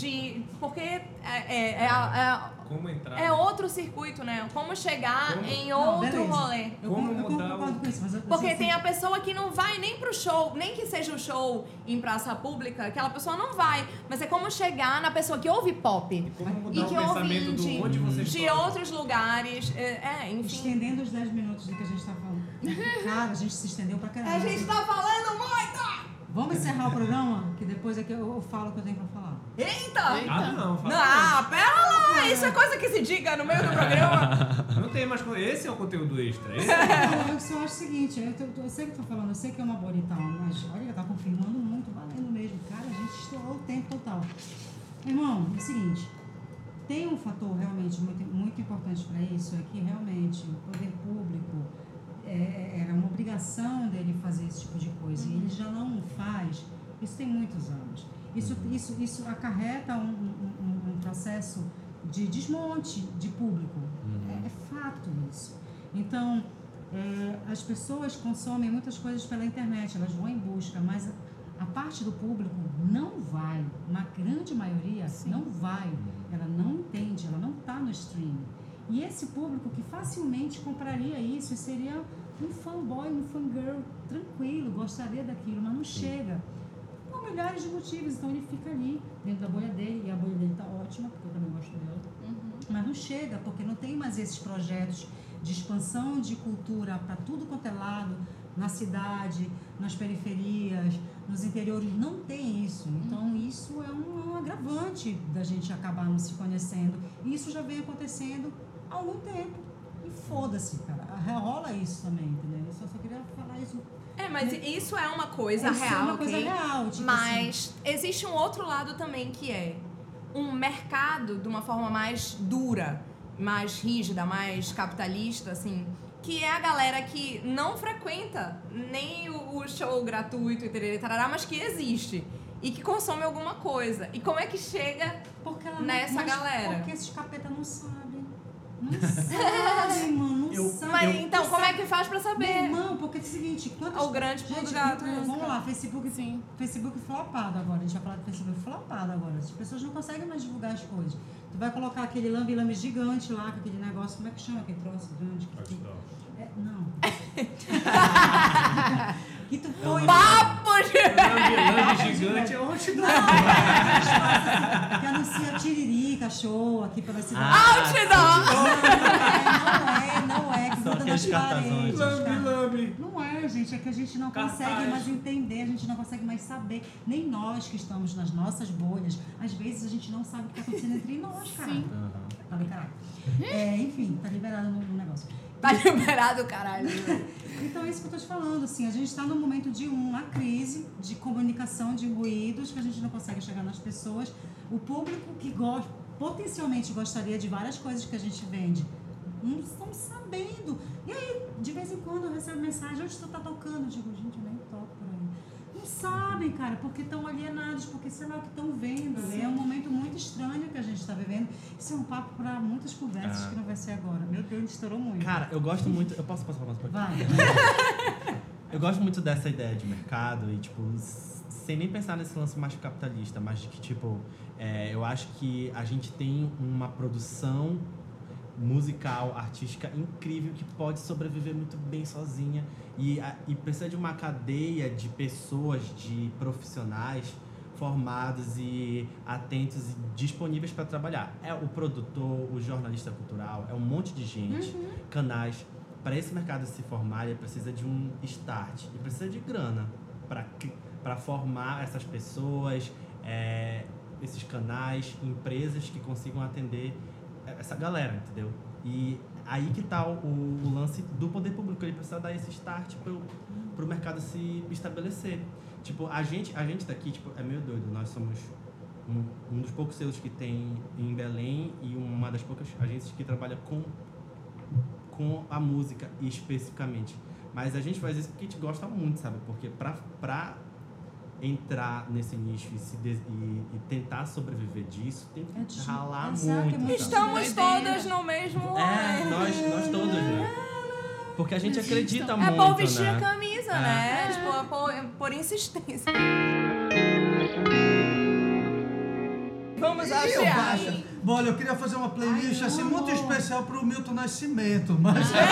De. Porque é, é, é, a- Como entrar? é, é outro circuito, né? Como chegar Como- em Não, outro beleza. rolê. Eu, Como eu mudar concordo o- com isso, mas eu, Porque assim, tem a pessoa que não vai nem pro show, nem que seja o show em praça pública, aquela pessoa não vai. Mas é como chegar na pessoa que ouve pop. Como E o que ouve pensamento do indie, onde você de está. outros lugares. É, é, enfim. Estendendo os 10 minutos do que a gente tá falando. Cara, a gente se estendeu pra caramba. A gente tá falando muito! Vamos encerrar o programa? Que depois é que eu, eu falo o que eu tenho pra falar. Eita! Ah, não, fala. Não, ah, pera lá! Isso é coisa que se diga no meio do programa. Não tem mais. Esse é o conteúdo extra. Esse Eu, eu só acho o seguinte, eu, tô- eu sei que eu tô falando, eu sei que é uma e tal, mas olha, tá confirmando muito, valendo mesmo. Cara, a gente estourou o tempo total. Irmão, é o seguinte, tem um fator realmente muito, muito importante para isso, é que realmente o poder público é, era uma obrigação dele fazer esse tipo de coisa, e ele já não faz, isso tem muitos anos. Isso, isso, isso acarreta um, um- um- processo de desmonte de público. É, é fato isso. Então, é, as pessoas consomem muitas coisas pela internet, elas vão em busca, mas a, a parte do público não vai, uma grande maioria não vai, ela não entende, ela não está no streaming. E esse público que facilmente compraria isso e seria um fanboy, um fangirl tranquilo, gostaria daquilo, mas não chega. Milhares de motivos, então ele fica ali, dentro da bolha dele, e a bolha dele está ótima, porque eu também gosto dela. Mas não chega, porque não tem mais esses projetos de expansão de cultura para tudo quanto é lado, na cidade, nas periferias, nos interiores. Não tem isso. Então, isso é um, um agravante da gente acabar não se conhecendo. E isso já vem acontecendo há algum tempo. E foda-se, cara. Rola isso também, entendeu? Eu só, só queria falar isso. É, mas isso é uma coisa Isso é real, uma coisa real, tipo assim. Mas existe um outro lado também que é um mercado de uma forma mais dura, mais rígida, mais capitalista, assim, que é a galera que não frequenta nem o, show gratuito e tarará, mas que existe e que consome alguma coisa. E como é que chega Porque ela Nessa mas galera. Porque esses capeta não sabem. Não sabem, mano. Eu-. Mas Eu- então, como é que faz pra Meu saber? irmão, porque é o seguinte, quantas... O grande Gente, do gato. então, vamos lá, Facebook, Sim. Facebook flopado agora. A gente vai falar do Facebook flopado agora. As pessoas não conseguem mais divulgar as coisas. Tu vai colocar aquele lambe-lambe gigante lá, com aquele negócio, como é que chama aquele troço grande? Que, que, é, não. que tu põe... Papo de... Lambe gigante é outdoor. que anuncia tiririca, show aqui pela cidade. Ah, Outdoor! Não é, não é, que Só cartazões. paredes. Lambe, lambe. Não é, gente, é que a gente não Cartaz. consegue mais entender, a gente não consegue mais saber. Nem nós que estamos nas nossas bolhas, às vezes a gente não sabe o que está acontecendo entre nós, cara. Sim. Tá bem, caralho. É, enfim, tá liberado no, no negócio. Tá liberado, caralho. Então é isso que eu tô te falando, assim, a gente está num momento de uma crise de comunicação, de ruídos, que a gente não consegue chegar nas pessoas. O público que gosta, potencialmente gostaria de várias coisas que a gente vende, não estão sabendo. E aí, de vez em quando eu recebo mensagem, onde tu tá tocando? Eu digo, gente, nem sabem, cara, porque estão alienados, porque sei lá o que estão vendo. É um momento muito estranho que a gente está vivendo. Isso é um papo para muitas conversas Ah. que não vai ser agora. Meu Deus, estourou muito. Cara, eu gosto muito. Eu posso passar mais pouquinho? Vai. Eu gosto muito dessa ideia de mercado e, tipo, sem nem pensar nesse lance mais capitalista, mas de que, tipo, é, eu acho que a gente tem uma produção musical, artística incrível que pode sobreviver muito bem sozinha e, a- e precisa de uma cadeia de pessoas, de profissionais formados e atentos e disponíveis para trabalhar. É o produtor, o jornalista cultural, é um monte de gente, canais. Para esse mercado se formar, ele precisa de um start e precisa de grana para formar essas pessoas, é, esses canais, empresas que consigam atender essa galera, entendeu? E aí que tá o, o lance do poder público, ele precisa dar esse start pro, pro mercado se estabelecer. Tipo, a gente, a gente daqui, tipo, é meio doido, nós somos um, um dos poucos selos que tem em Belém e uma das poucas agências que trabalha com com a música especificamente. Mas a gente faz isso porque a gente gosta muito, sabe? Porque pra, pra entrar nesse nicho e, se des- e, e tentar sobreviver disso, tem que É ralar exato, é muito. sabe? Estamos Doideira. todas no mesmo. É, nós, nós todos, né? Porque a gente acredita É muito, por vestir né? a camisa, É. né? Tipo, por, por insistência. Vamos baixa. Bom, olha, eu queria fazer uma playlist Ai, assim muito especial pro Milton Nascimento, mas É.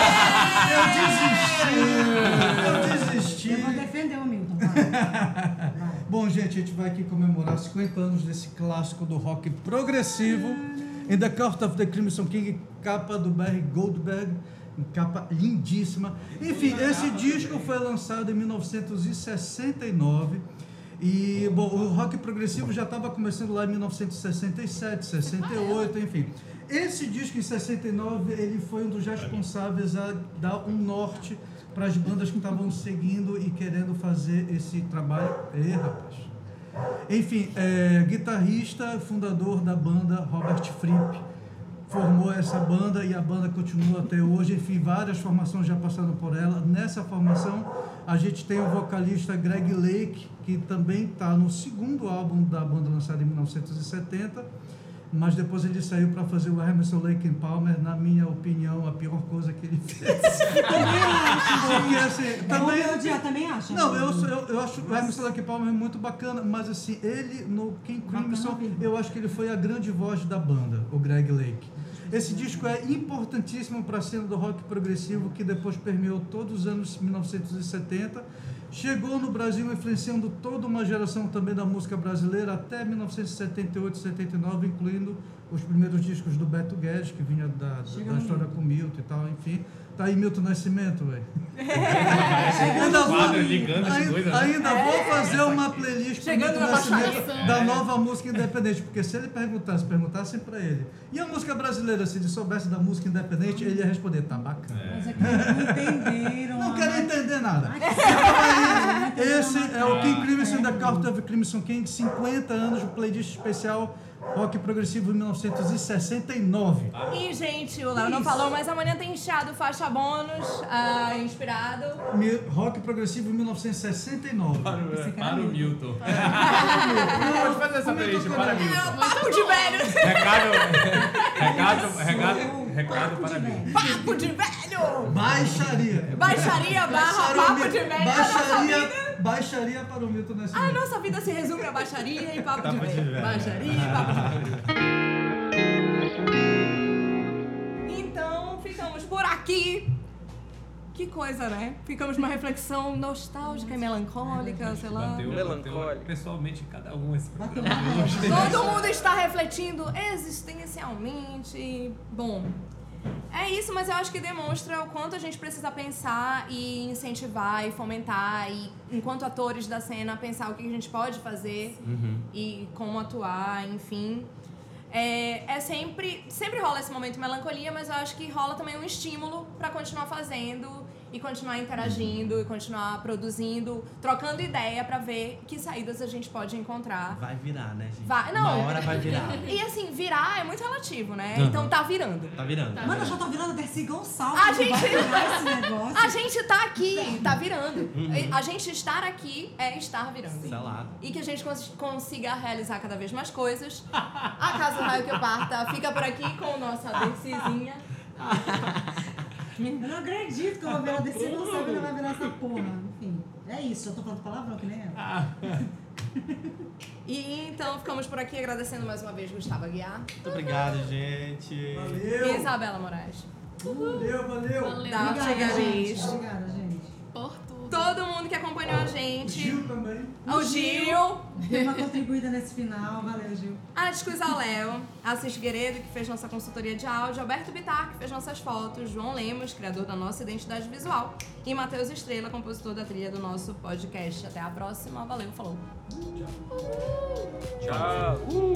eu desisti. Eu desisti. Eu vou defender o Milton. vai. Vai. Bom, gente, a gente vai aqui comemorar 50 anos desse clássico do rock progressivo. In the Court of the Crimson King, capa do Barry Goldberg, capa lindíssima. Enfim, esse disco foi lançado em 1969. E, bom, o rock progressivo já estava começando lá em 1967, 68, enfim. Esse disco em 69, ele foi um dos responsáveis a dar um norte para as bandas que estavam seguindo e querendo fazer esse trabalho. Ê, rapaz. Enfim, é, guitarrista, fundador da banda Robert Fripp, formou essa banda e a banda continua até hoje. Enfim, várias formações já passaram por ela. Nessa formação, a gente tem o vocalista Greg Lake, que também está no segundo álbum da banda lançado em 1970. Mas depois ele saiu para fazer o Emerson Lake Palmer, na minha opinião, a pior coisa que ele fez. Porque assim, também. Vamos odiar, também acha? Não, eu, sou- eu, eu acho o Emerson Lake Palmer muito bacana, mas assim, ele no King Crimson, eu acho que ele foi a grande voz da banda, o Greg Lake. Esse disco é importantíssimo para a cena do rock progressivo que depois permeou todos os anos 1970. Chegou no Brasil influenciando toda uma geração também da música brasileira até 1978, 79, incluindo os primeiros discos do Beto Guedes, que vinha da, da história com Milton e tal, enfim. Tá aí Milton Nascimento, velho. Ainda as Ainda, coisas. né? ainda vou fazer uma playlist Chegando Milton na Nascimento baixaria. da nova música independente, porque se ele perguntasse, perguntassem pra ele, e a música brasileira, se ele soubesse da música independente, ele ia responder, tá bacana. Mas é que não entenderam. Não a- quero entender nada. Então, Esse é o King Crimson é. da Court of Crimson King, 50 anos, playlist especial rock progressivo em 1969. E, gente, o Léo não falou, mas amanhã tem enxado faixa bônus, ah, inspirado. Mi- Rock progressivo em 1969. Para o, Esse cara para o. Milton. Pode fazer essa playlist para É Milton. o papo de velho! Recado, recado, recado, recado para Milton. Papo de velho! Baixaria. Baixaria barra Baixaria, papo de velho. A nossa vida, baixaria, para o Milton a Nascimento. nossa vida se resume a baixaria e papo de Papo de velho. velho. Baixaria e papo de velho. Então, ficamos por aqui. Que coisa, né? Ficamos numa reflexão nostálgica e melancólica, sei lá. Bateu, Melancólico. bateu pessoalmente cada um esse programa. uma. Todo mundo está refletindo existencialmente. Bom, é isso, mas eu acho que demonstra o quanto a gente precisa pensar e incentivar e fomentar e, enquanto atores da cena, pensar o que a gente pode fazer e como atuar, enfim. É, é sempre, sempre rola esse momento de melancolia, mas eu acho que rola também um estímulo para continuar fazendo e continuar interagindo e continuar produzindo, trocando ideia para ver que saídas a gente pode encontrar. Vai virar, né, gente? Vai- não. Uma hora vai virar. E assim, virar é muito relativo, né? Aham. Então tá virando. Tá virando. Mano, eu já tô virando Dercy Gonçalves. A não gente- vai virar esse negócio. A gente tá aqui, tá virando. A gente estar aqui é estar virando. Sei lá. E que a gente cons- consiga realizar cada vez mais coisas. A Casa do Raio que Parta fica por aqui com nossa Dercyzinha. Eu não acredito que eu vou virar Dercy Gonçalves e não vai virar essa porra. Enfim, é isso. Eu tô falando palavrão que nem ela. E então ficamos por aqui agradecendo mais uma vez Gustavo Aguiar Muito obrigado, gente. e Valeu. Isabela Moraes. Valeu, valeu. Valeu Tá. Obrigada, gente. Obrigada, gente. por. Todo mundo que acompanhou a gente. Gil também. O Gil. Deu uma contribuída nesse final. Valeu, Gil. A Descuisa Léo, Assis Figueiredo, que fez nossa consultoria de áudio, Alberto Bitar, que fez nossas fotos, João Lemos, criador da nossa identidade visual, e Matheus Estrela, compositor da trilha do nosso podcast. Até a próxima, valeu, falou! Tchau.